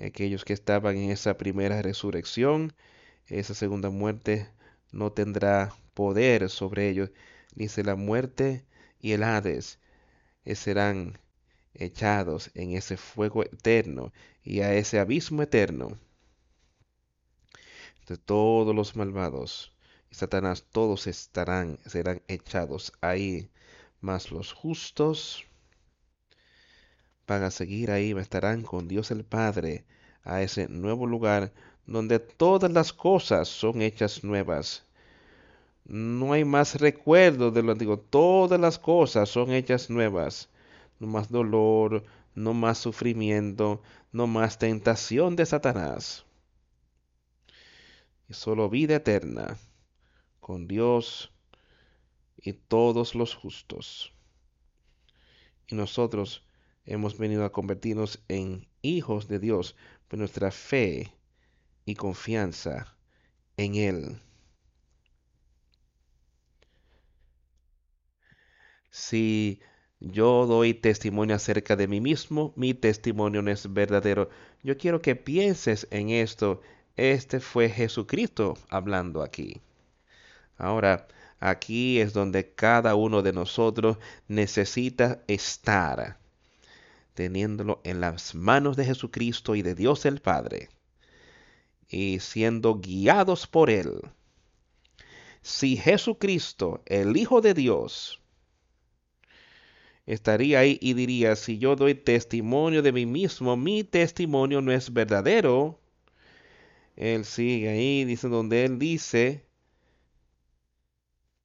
Aquellos que estaban en esa primera resurrección, esa segunda muerte no tendrá poder sobre ellos. Dice la muerte y el Hades eh, serán echados en ese fuego eterno y a ese abismo eterno. De todos los malvados y Satanás, todos estarán, serán echados ahí, mas los justos para seguir ahí, estarán con Dios el Padre a ese nuevo lugar donde todas las cosas son hechas nuevas. No hay más recuerdo de lo antiguo, todas las cosas son hechas nuevas. no más dolor, no más sufrimiento, no más tentación de Satanás. Y solo vida eterna con Dios y todos los justos. Y nosotros hemos venido a convertirnos en hijos de Dios por nuestra fe y confianza en Él. Si yo doy testimonio acerca de mí mismo, mi testimonio no es verdadero. Yo quiero que pienses en esto. Este fue Jesucristo hablando aquí. Ahora, aquí es donde cada uno de nosotros necesita estar, teniéndolo en las manos de Jesucristo y de Dios el Padre, y siendo guiados por Él. Si Jesucristo, el Hijo de Dios, estaría ahí y diría, si yo doy testimonio de mí mismo, mi testimonio no es verdadero. Él sigue ahí, dice donde él dice,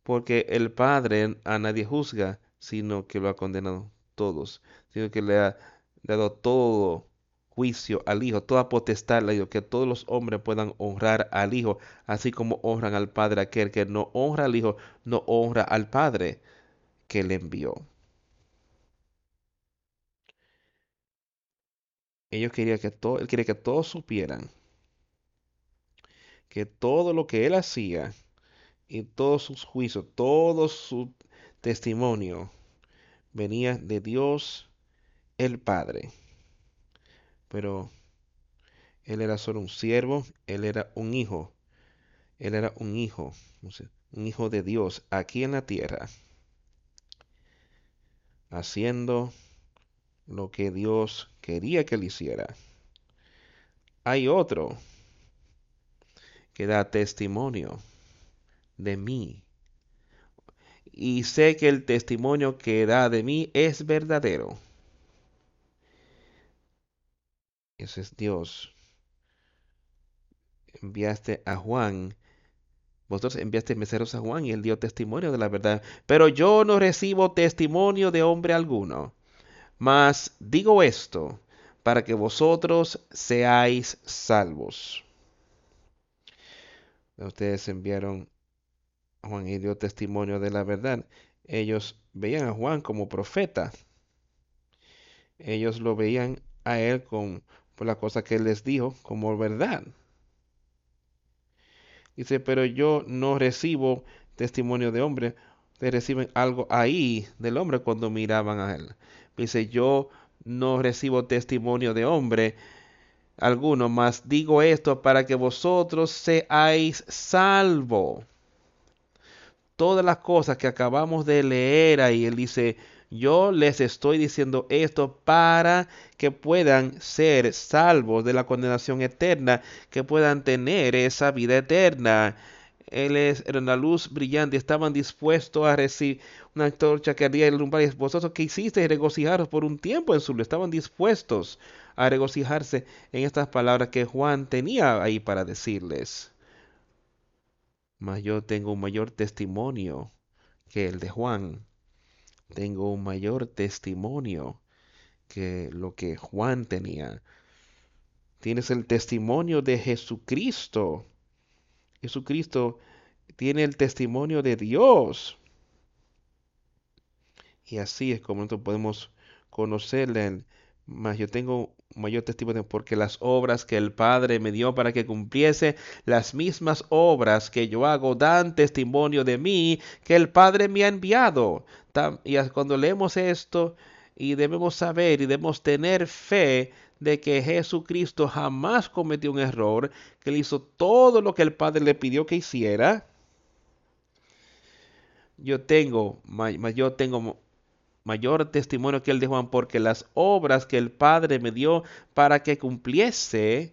porque el Padre a nadie juzga, sino que lo ha condenado todos, sino que le ha dado todo juicio al Hijo, toda potestad le que todos los hombres puedan honrar al Hijo, así como honran al Padre. Aquel que no honra al Hijo, no honra al Padre que le envió. ellos querían que todo, él quería que todos supieran que todo lo que él hacía y todos sus juicios, todo su testimonio venía de Dios el Padre. Pero él era solo un siervo, él era un hijo, él era un hijo, un hijo de Dios aquí en la tierra, haciendo lo que Dios quería que él hiciera. Hay otro que da testimonio de mí. Y sé que el testimonio que da de mí es verdadero. Ese es Dios. Enviaste a Juan. Vosotros enviaste meseros a Juan y él dio testimonio de la verdad. Pero yo no recibo testimonio de hombre alguno. Mas digo esto para que vosotros seáis salvos. Ustedes enviaron a Juan y dio testimonio de la verdad. Ellos veían a Juan como profeta. Ellos lo veían a él con, por la cosa que él les dijo como verdad. Dice, pero yo no recibo testimonio de hombre. Ustedes reciben algo ahí del hombre cuando miraban a él. Dice, yo no recibo testimonio de hombre alguno, mas digo esto para que vosotros seáis salvo. Todas las cosas que acabamos de leer ahí, él dice, yo les estoy diciendo esto para que puedan ser salvos de la condenación eterna, que puedan tener esa vida eterna. Él es, era una luz brillante, estaban dispuestos a recibir una antorcha que ardía el y Vosotros que hicisteis regocijaros por un tiempo en su luz, estaban dispuestos a regocijarse en estas palabras que Juan tenía ahí para decirles. Mas yo tengo un mayor testimonio que el de Juan. Tengo un mayor testimonio que lo que Juan tenía. Tienes el testimonio de Jesucristo Jesucristo tiene el testimonio de Dios. Y así es como nosotros podemos conocerle. Mas yo tengo mayor testimonio porque las obras que el Padre me dio para que cumpliese, las mismas obras que yo hago dan testimonio de mí que el Padre me ha enviado. Y cuando leemos esto, y debemos saber y debemos tener fe de que Jesucristo jamás cometió un error, que él hizo todo lo que el Padre le pidió que hiciera. Yo tengo, yo tengo mayor testimonio que el de Juan, porque las obras que el Padre me dio para que cumpliese,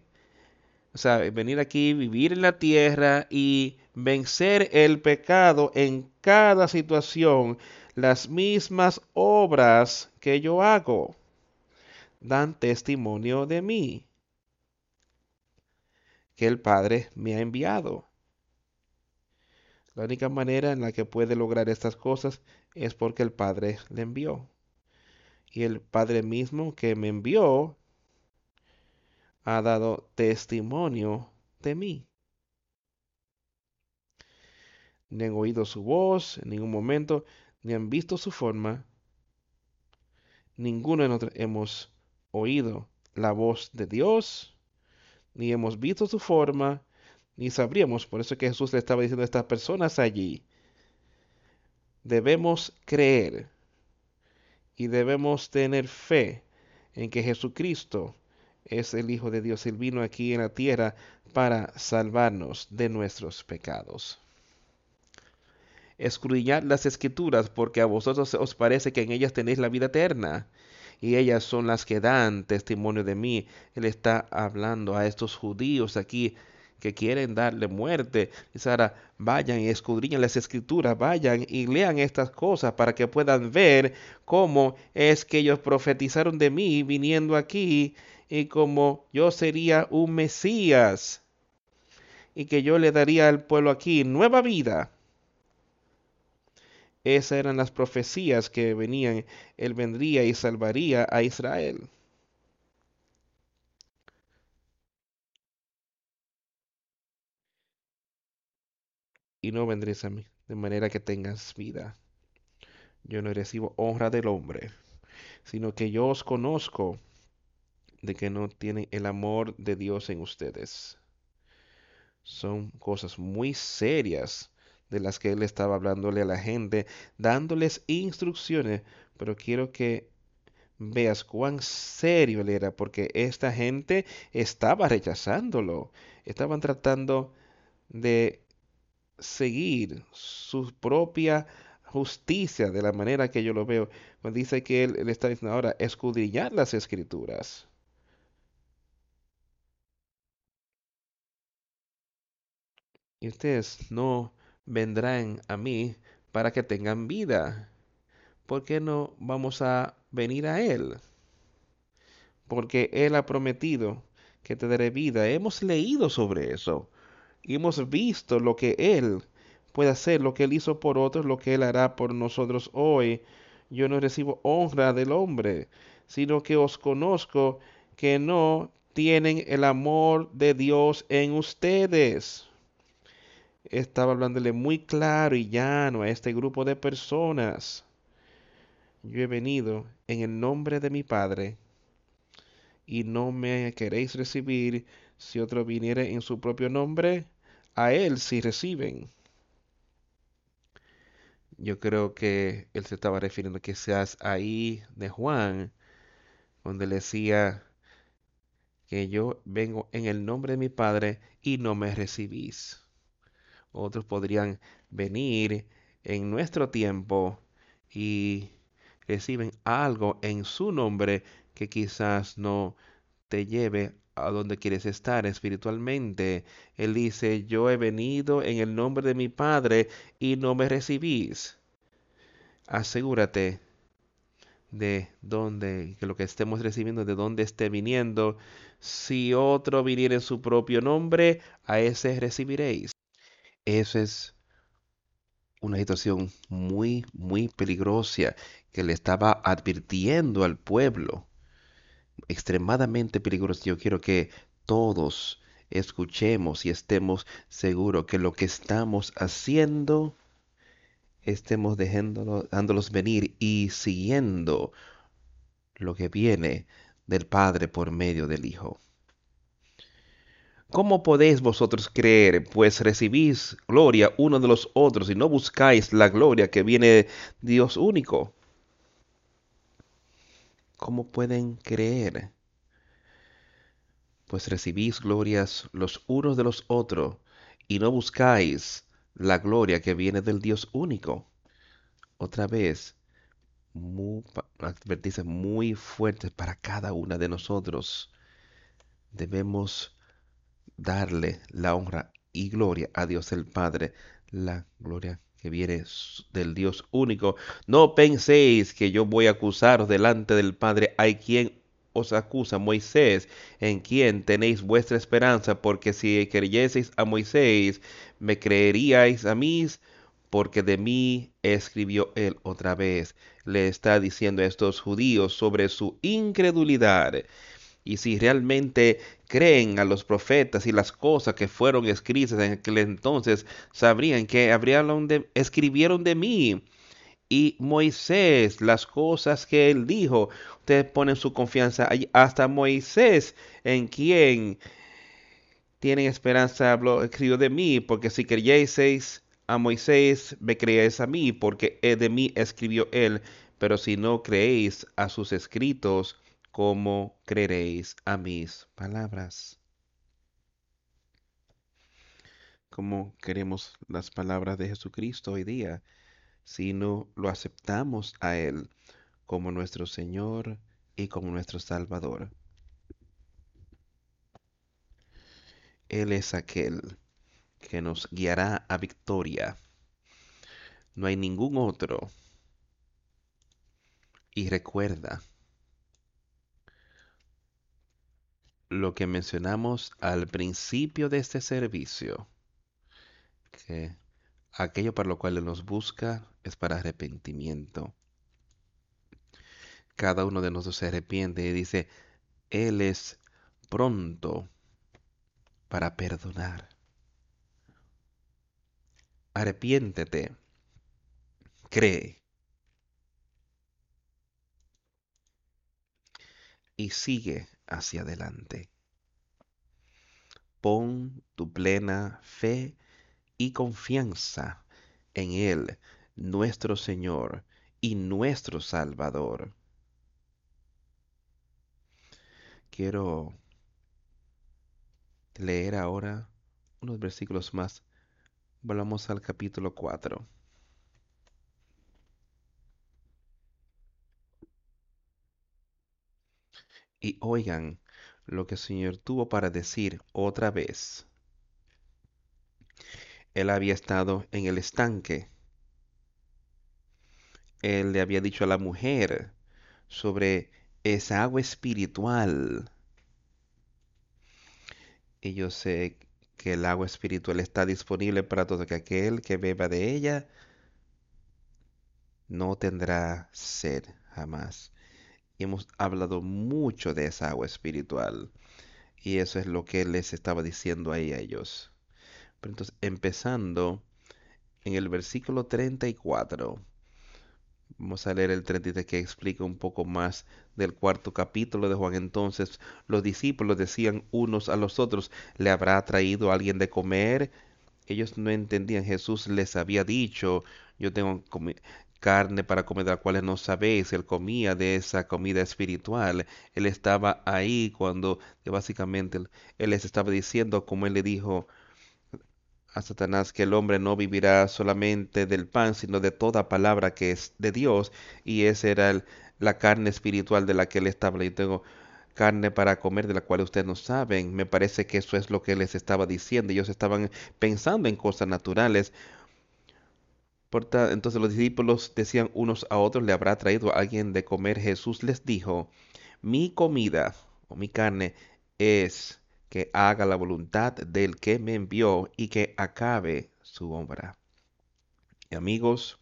o sea, venir aquí, vivir en la tierra y vencer el pecado en cada situación, las mismas obras que yo hago dan testimonio de mí, que el Padre me ha enviado. La única manera en la que puede lograr estas cosas es porque el Padre le envió. y el Padre mismo que me envió ha dado testimonio de mí. Ni han oído su voz en ningún momento, ni han visto su forma. Ninguno de nosotros hemos oído la voz de Dios, ni hemos visto su forma, ni sabríamos. Por eso que Jesús le estaba diciendo a estas personas allí. Debemos creer y debemos tener fe en que Jesucristo es el Hijo de Dios. Él vino aquí en la tierra para salvarnos de nuestros pecados. Escudriñad las escrituras porque a vosotros os parece que en ellas tenéis la vida eterna y ellas son las que dan testimonio de mí. Él está hablando a estos judíos aquí que quieren darle muerte. Ahora, vayan y escudriñen las escrituras, vayan y lean estas cosas para que puedan ver cómo es que ellos profetizaron de mí viniendo aquí y como yo sería un Mesías y que yo le daría al pueblo aquí nueva vida. Esas eran las profecías que venían. Él vendría y salvaría a Israel. Y no vendréis a mí, de manera que tengas vida. Yo no recibo honra del hombre, sino que yo os conozco de que no tienen el amor de Dios en ustedes. Son cosas muy serias de las que él estaba hablándole a la gente, dándoles instrucciones, pero quiero que veas cuán serio él era, porque esta gente estaba rechazándolo, estaban tratando de seguir su propia justicia de la manera que yo lo veo. Cuando dice que él, él está diciendo ahora, escudriñar las escrituras. Y ustedes no vendrán a mí para que tengan vida. ¿Por qué no vamos a venir a Él? Porque Él ha prometido que te daré vida. Hemos leído sobre eso. Hemos visto lo que Él puede hacer, lo que Él hizo por otros, lo que Él hará por nosotros hoy. Yo no recibo honra del hombre, sino que os conozco que no tienen el amor de Dios en ustedes estaba hablándole muy claro y llano a este grupo de personas. Yo he venido en el nombre de mi Padre y no me queréis recibir. Si otro viniere en su propio nombre, a él sí reciben. Yo creo que él se estaba refiriendo quizás ahí de Juan, donde le decía que yo vengo en el nombre de mi Padre y no me recibís otros podrían venir en nuestro tiempo y reciben algo en su nombre que quizás no te lleve a donde quieres estar espiritualmente. Él dice, yo he venido en el nombre de mi Padre y no me recibís. Asegúrate de dónde, que lo que estemos recibiendo, de dónde esté viniendo. Si otro viniera en su propio nombre, a ese recibiréis. Eso es una situación muy, muy peligrosa que le estaba advirtiendo al pueblo. Extremadamente peligroso. Yo quiero que todos escuchemos y estemos seguros que lo que estamos haciendo, estemos dejándolos venir y siguiendo lo que viene del Padre por medio del Hijo. ¿Cómo podéis vosotros creer, pues recibís gloria uno de los otros y no buscáis la gloria que viene de Dios único? ¿Cómo pueden creer? Pues recibís glorias los unos de los otros y no buscáis la gloria que viene del Dios único. Otra vez, muy, muy fuertes para cada una de nosotros. Debemos darle la honra y gloria a Dios el Padre, la gloria que viene del Dios único. No penséis que yo voy a acusaros delante del Padre. Hay quien os acusa, Moisés, en quien tenéis vuestra esperanza, porque si creyeseis a Moisés, me creeríais a mí, porque de mí escribió él otra vez. Le está diciendo a estos judíos sobre su incredulidad. Y si realmente creen a los profetas y las cosas que fueron escritas en aquel entonces, sabrían que de, escribieron de mí. Y Moisés, las cosas que él dijo, ustedes ponen su confianza hasta Moisés, en quien tienen esperanza, escribió de mí, porque si creyeseis a Moisés, me creéis a mí, porque de mí escribió él, pero si no creéis a sus escritos, ¿cómo creeréis a mis palabras? ¿Cómo queremos las palabras de Jesucristo hoy día si no lo aceptamos a Él como nuestro Señor y como nuestro Salvador? Él es aquel que nos guiará a victoria. No hay ningún otro. Y recuerda lo que mencionamos al principio de este servicio, que aquello para lo cual Él nos busca es para arrepentimiento. Cada uno de nosotros se arrepiente y dice, Él es pronto para perdonar. Arrepiéntete. Cree. Y sigue hacia adelante. Pon tu plena fe y confianza en Él, nuestro Señor y nuestro Salvador. Quiero leer ahora unos versículos más. Volvamos al capítulo 4. Y oigan lo que el Señor tuvo para decir otra vez. Él había estado en el estanque. Él le había dicho a la mujer sobre esa agua espiritual y yo sé que el agua espiritual está disponible para todo aquel que beba de ella no tendrá sed jamás. Hemos hablado mucho de esa agua espiritual. Y eso es lo que les estaba diciendo ahí a ellos. Pero entonces, empezando en el versículo 34. Vamos a leer el 33 que explica un poco más del cuarto capítulo de Juan. Entonces los discípulos decían unos a los otros, ¿le habrá traído alguien de comer? Ellos no entendían. Jesús les había dicho, yo tengo carne para comer de la cual no sabéis. Él comía de esa comida espiritual. Él estaba ahí cuando básicamente él les estaba diciendo, como él le dijo, a Satanás que el hombre no vivirá solamente del pan, sino de toda palabra que es de Dios. Y esa era la carne espiritual de la que él estaba. Yo tengo carne para comer de la cual ustedes no saben. Me parece que eso es lo que les estaba diciendo. Ellos estaban pensando en cosas naturales. Entonces los discípulos decían unos a otros, ¿le habrá traído a alguien de comer? Jesús les dijo, mi comida o mi carne es que haga la voluntad del que me envió y que acabe su obra. amigos,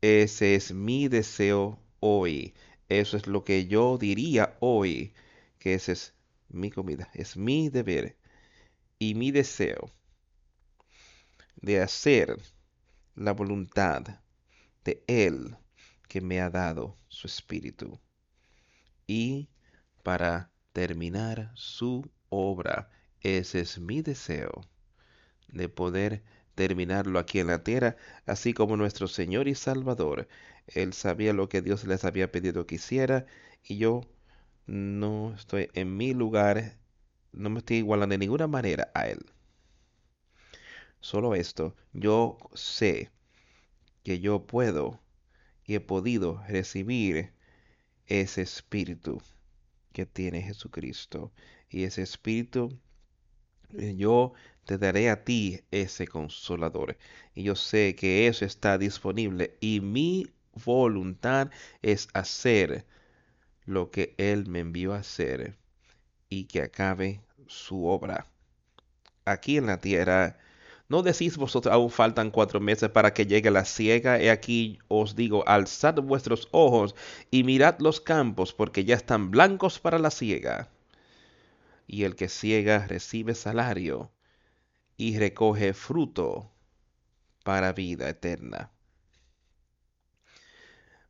ese es mi deseo hoy. Eso es lo que yo diría hoy, que esa es mi comida, es mi deber y mi deseo de hacer la voluntad de Él que me ha dado su espíritu y para terminar su obra. Ese es mi deseo, de poder terminarlo aquí en la tierra, así como nuestro Señor y Salvador. Él sabía lo que Dios les había pedido que hiciera y yo no estoy en mi lugar, no me estoy igualando de ninguna manera a Él. Solo esto, yo sé que yo puedo y he podido recibir ese espíritu que tiene Jesucristo. Y ese espíritu, eh, yo te daré a ti ese consolador. Y yo sé que eso está disponible. Y mi voluntad es hacer lo que Él me envió a hacer y que acabe su obra. Aquí en la tierra ¿No decís vosotros aún faltan cuatro meses para que llegue la siega? He aquí os digo, alzad vuestros ojos y mirad los campos, porque ya están blancos para la siega. Y el que ciega recibe salario y recoge fruto para vida eterna.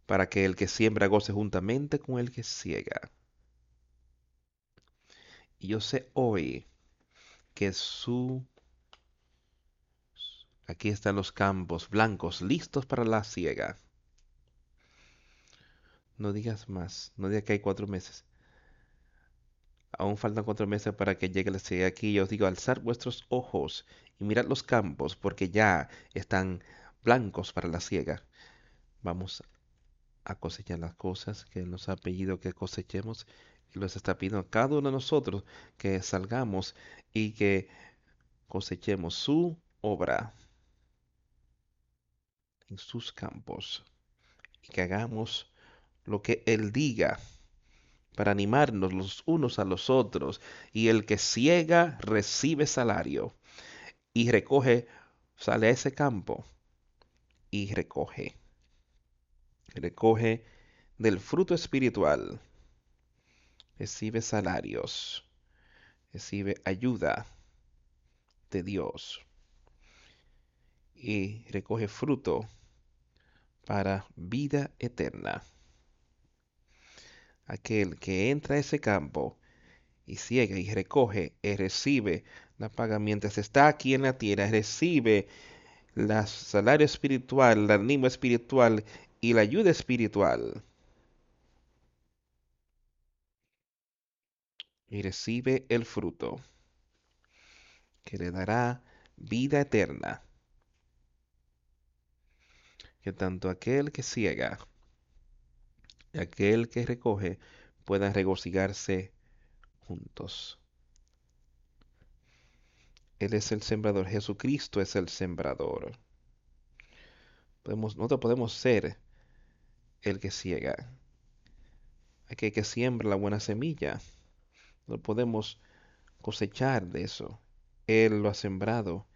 Para que el que siembra goce juntamente con el que ciega. Y yo sé hoy que su Aquí están los campos blancos listos para la siega. No digas más, no digas que hay cuatro meses. Aún faltan cuatro meses para que llegue la siega. Aquí yo os digo, alzar vuestros ojos y mirad los campos, porque ya están blancos para la siega. Vamos a cosechar las cosas que nos ha pedido que cosechemos y nos está pidiendo cada uno de nosotros que salgamos y que cosechemos su obra en sus campos y que hagamos lo que Él diga para animarnos los unos a los otros. Y el que ciega recibe salario y recoge, sale a ese campo y recoge. Recoge del fruto espiritual. Recibe salarios. Recibe ayuda de Dios y recoge fruto para vida eterna. Aquel que entra a ese campo y ciega y recoge y recibe la paga mientras está aquí en la tierra, recibe el salario espiritual, el ánimo espiritual y la ayuda espiritual. Y recibe el fruto que le dará vida eterna que tanto aquel que ciega y aquel que recoge puedan regocijarse juntos. Él es el sembrador, Jesucristo es el sembrador. Podemos, nosotros podemos ser el que ciega, aquel que siembra la buena semilla. No podemos cosechar de eso. Él lo ha sembrado.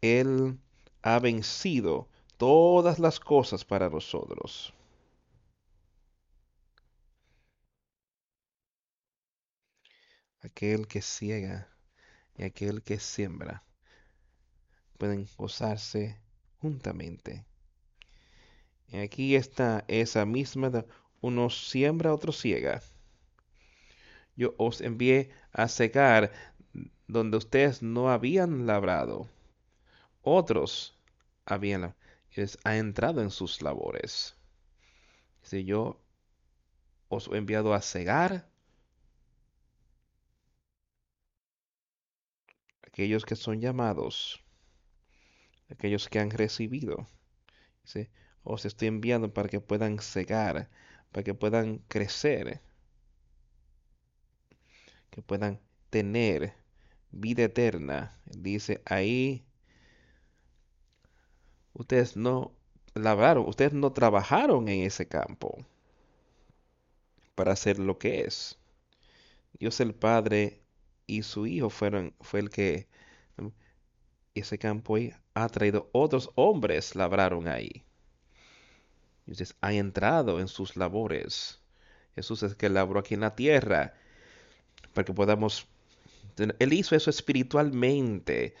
Él ha vencido todas las cosas para nosotros. Aquel que ciega y aquel que siembra pueden gozarse juntamente. Y aquí está esa misma, uno siembra, otro ciega. Yo os envié a cegar donde ustedes no habían labrado. Otros habían labrado ha entrado en sus labores. Si yo os he enviado a cegar, aquellos que son llamados, aquellos que han recibido, os estoy enviando para que puedan cegar, para que puedan crecer, que puedan tener vida eterna. Dice ahí Ustedes no labraron, ustedes no trabajaron en ese campo para hacer lo que es. Dios el Padre y su Hijo fueron, fue el que ese campo ha traído otros hombres labraron ahí. Ustedes han entrado en sus labores. Jesús es que labró aquí en la tierra para que podamos... Él hizo eso espiritualmente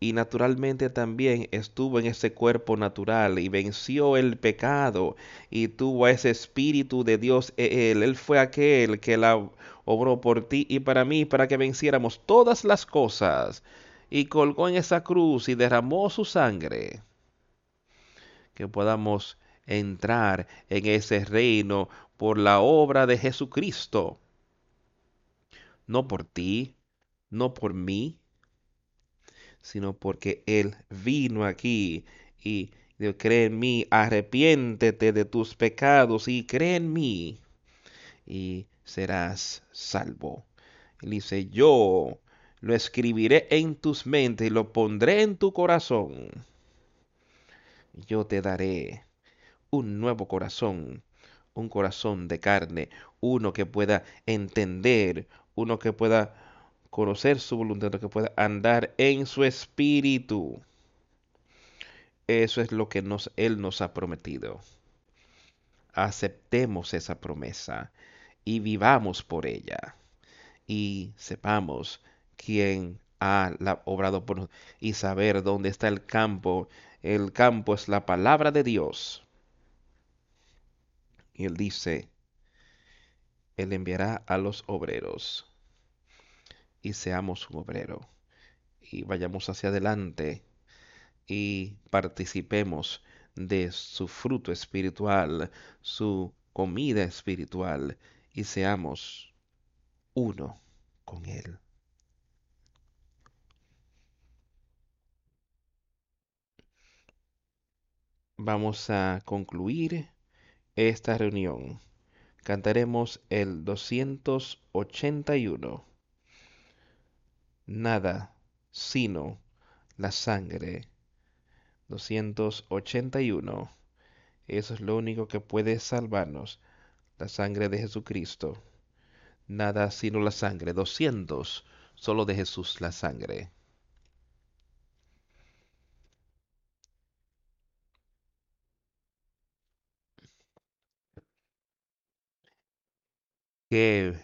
y naturalmente también estuvo en ese cuerpo natural y venció el pecado y tuvo ese espíritu de Dios en él. Él fue aquel que la obró por ti y para mí para que venciéramos todas las cosas y colgó en esa cruz y derramó su sangre. Que podamos entrar en ese reino por la obra de Jesucristo. No por ti, no por mí, sino porque Él vino aquí y Dios, cree en mí, arrepiéntete de tus pecados y cree en mí y serás salvo. Él dice, yo lo escribiré en tus mentes y lo pondré en tu corazón. Yo te daré un nuevo corazón, un corazón de carne, uno que pueda entender, uno que pueda conocer su voluntad, que pueda andar en su espíritu. Eso es lo que nos, Él nos ha prometido. Aceptemos esa promesa y vivamos por ella. Y sepamos quién ha obrado por nosotros y saber dónde está el campo. El campo es la palabra de Dios. Y Él dice, Él enviará a los obreros y seamos un obrero y vayamos hacia adelante y participemos de su fruto espiritual, su comida espiritual y seamos uno con Él. Vamos a concluir esta reunión. Cantaremos el 281. Nada sino la sangre 281. Eso es lo único que puede salvarnos, la sangre de Jesucristo. Nada sino la sangre. 200, solo de Jesús la sangre. Que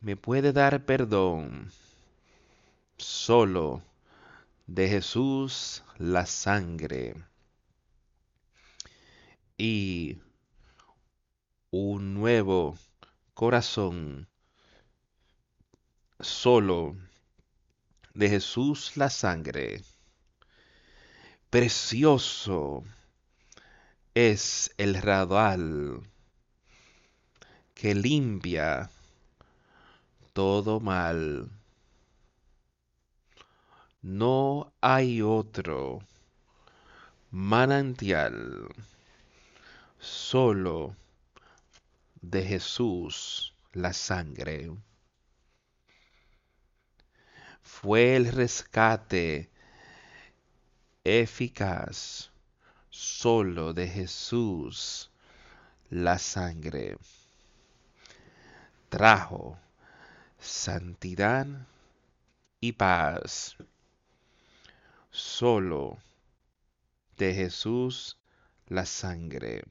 me puede dar perdón solo de Jesús la sangre y un nuevo corazón solo de Jesús la sangre. Precioso es el radal que limpia todo mal. No hay otro manantial solo de Jesús la sangre. Fue el rescate eficaz solo de Jesús la sangre. Trajo santidad y paz solo de Jesús la sangre.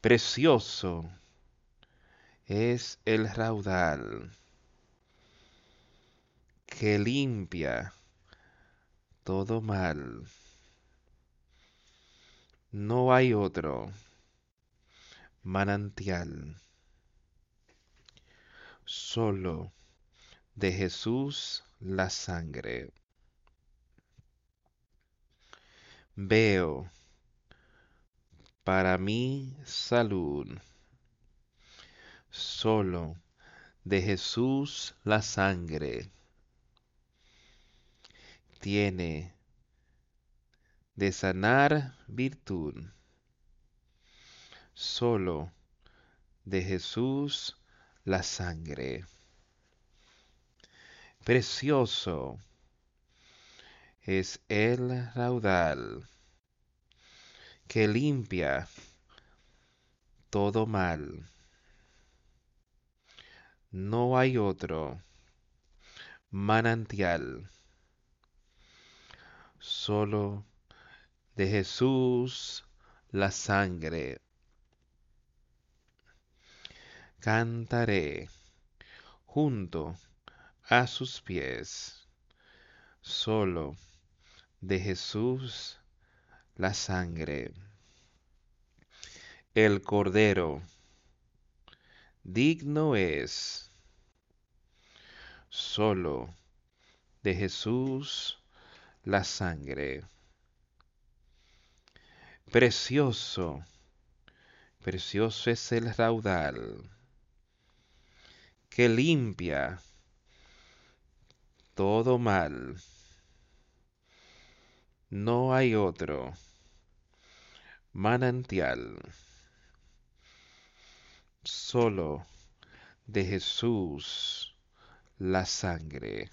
Precioso es el raudal que limpia todo mal. No hay otro manantial, solo de Jesús la sangre. Veo. Para mi salud. Solo de Jesús la sangre tiene de sanar virtud. Solo de Jesús la sangre. Precioso es el raudal que limpia todo mal. No hay otro manantial, solo de Jesús la sangre. Cantaré junto a sus pies solo de Jesús la sangre. El Cordero digno es solo de Jesús la sangre. Precioso, precioso es el raudal que limpia todo mal. No hay otro manantial, solo de Jesús la sangre.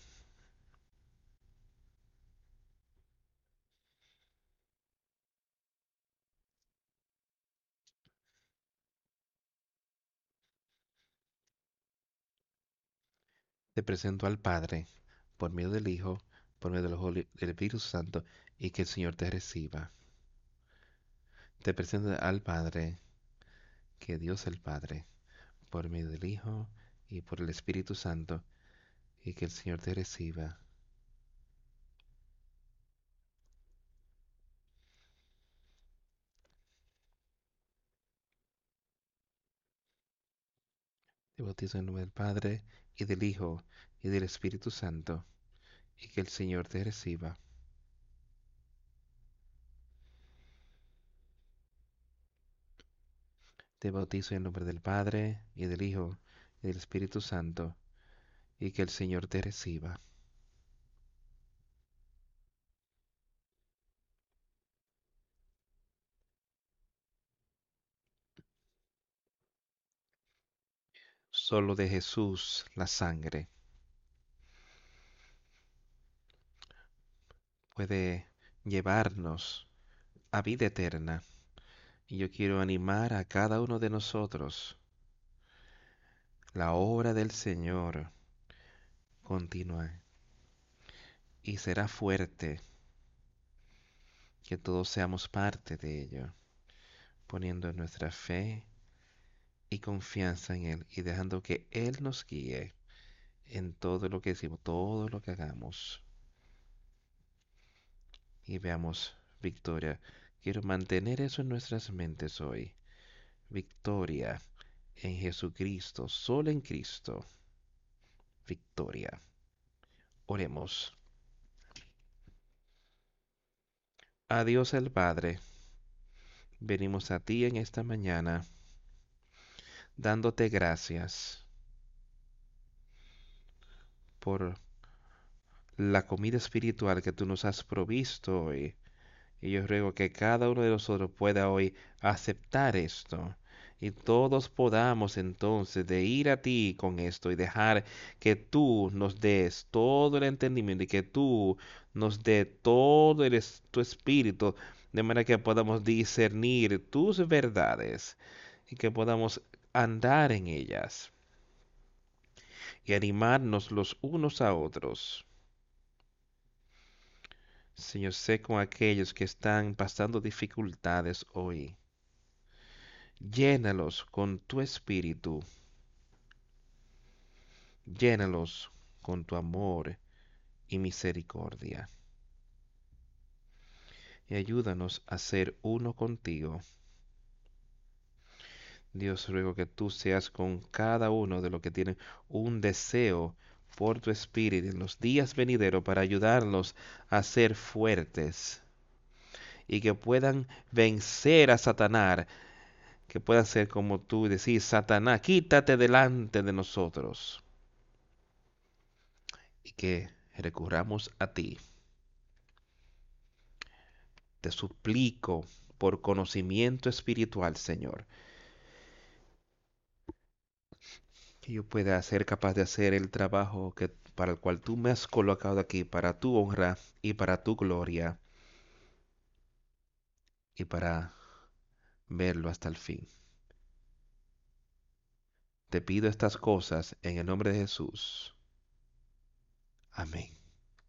Te presento al Padre por medio del Hijo por medio del, del Espíritu Santo y que el Señor te reciba. Te presento al Padre, que Dios el Padre, por medio del Hijo y por el Espíritu Santo, y que el Señor te reciba. Te bautizo en nombre del Padre, y del Hijo, y del Espíritu Santo, y que el Señor te reciba. Te bautizo en nombre del Padre, y del Hijo, y del Espíritu Santo, y que el Señor te reciba. Solo de Jesús la sangre puede llevarnos a vida eterna. Y yo quiero animar a cada uno de nosotros. La obra del Señor continúa y será fuerte. Que todos seamos parte de ello, poniendo nuestra fe y confianza en Él y dejando que Él nos guíe en todo lo que decimos, todo lo que hagamos. Y veamos victoria. Quiero mantener eso en nuestras mentes hoy. Victoria en Jesucristo, solo en Cristo. Victoria. Oremos. A Dios el Padre, venimos a ti en esta mañana dándote gracias por la comida espiritual que tú nos has provisto hoy. Y yo ruego que cada uno de nosotros pueda hoy aceptar esto. Y todos podamos entonces de ir a ti con esto y dejar que tú nos des todo el entendimiento y que tú nos dé todo el, tu espíritu de manera que podamos discernir tus verdades y que podamos andar en ellas y animarnos los unos a otros. Señor, sé con aquellos que están pasando dificultades hoy. Llénalos con tu espíritu. Llénalos con tu amor y misericordia. Y ayúdanos a ser uno contigo Dios, ruego que tú seas con cada uno de los que tienen un deseo por tu espíritu en los días venideros para ayudarlos a ser fuertes y que puedan vencer a Satanás, que puedan ser como tú y decir, Satanás, quítate delante de nosotros y que recurramos a ti. Te suplico por conocimiento espiritual, Señor, yo pueda ser capaz de hacer el trabajo que, para el cual tú me has colocado aquí, para tu honra y para tu gloria, y para verlo hasta el fin. Te pido estas cosas en el nombre de Jesús. Amén.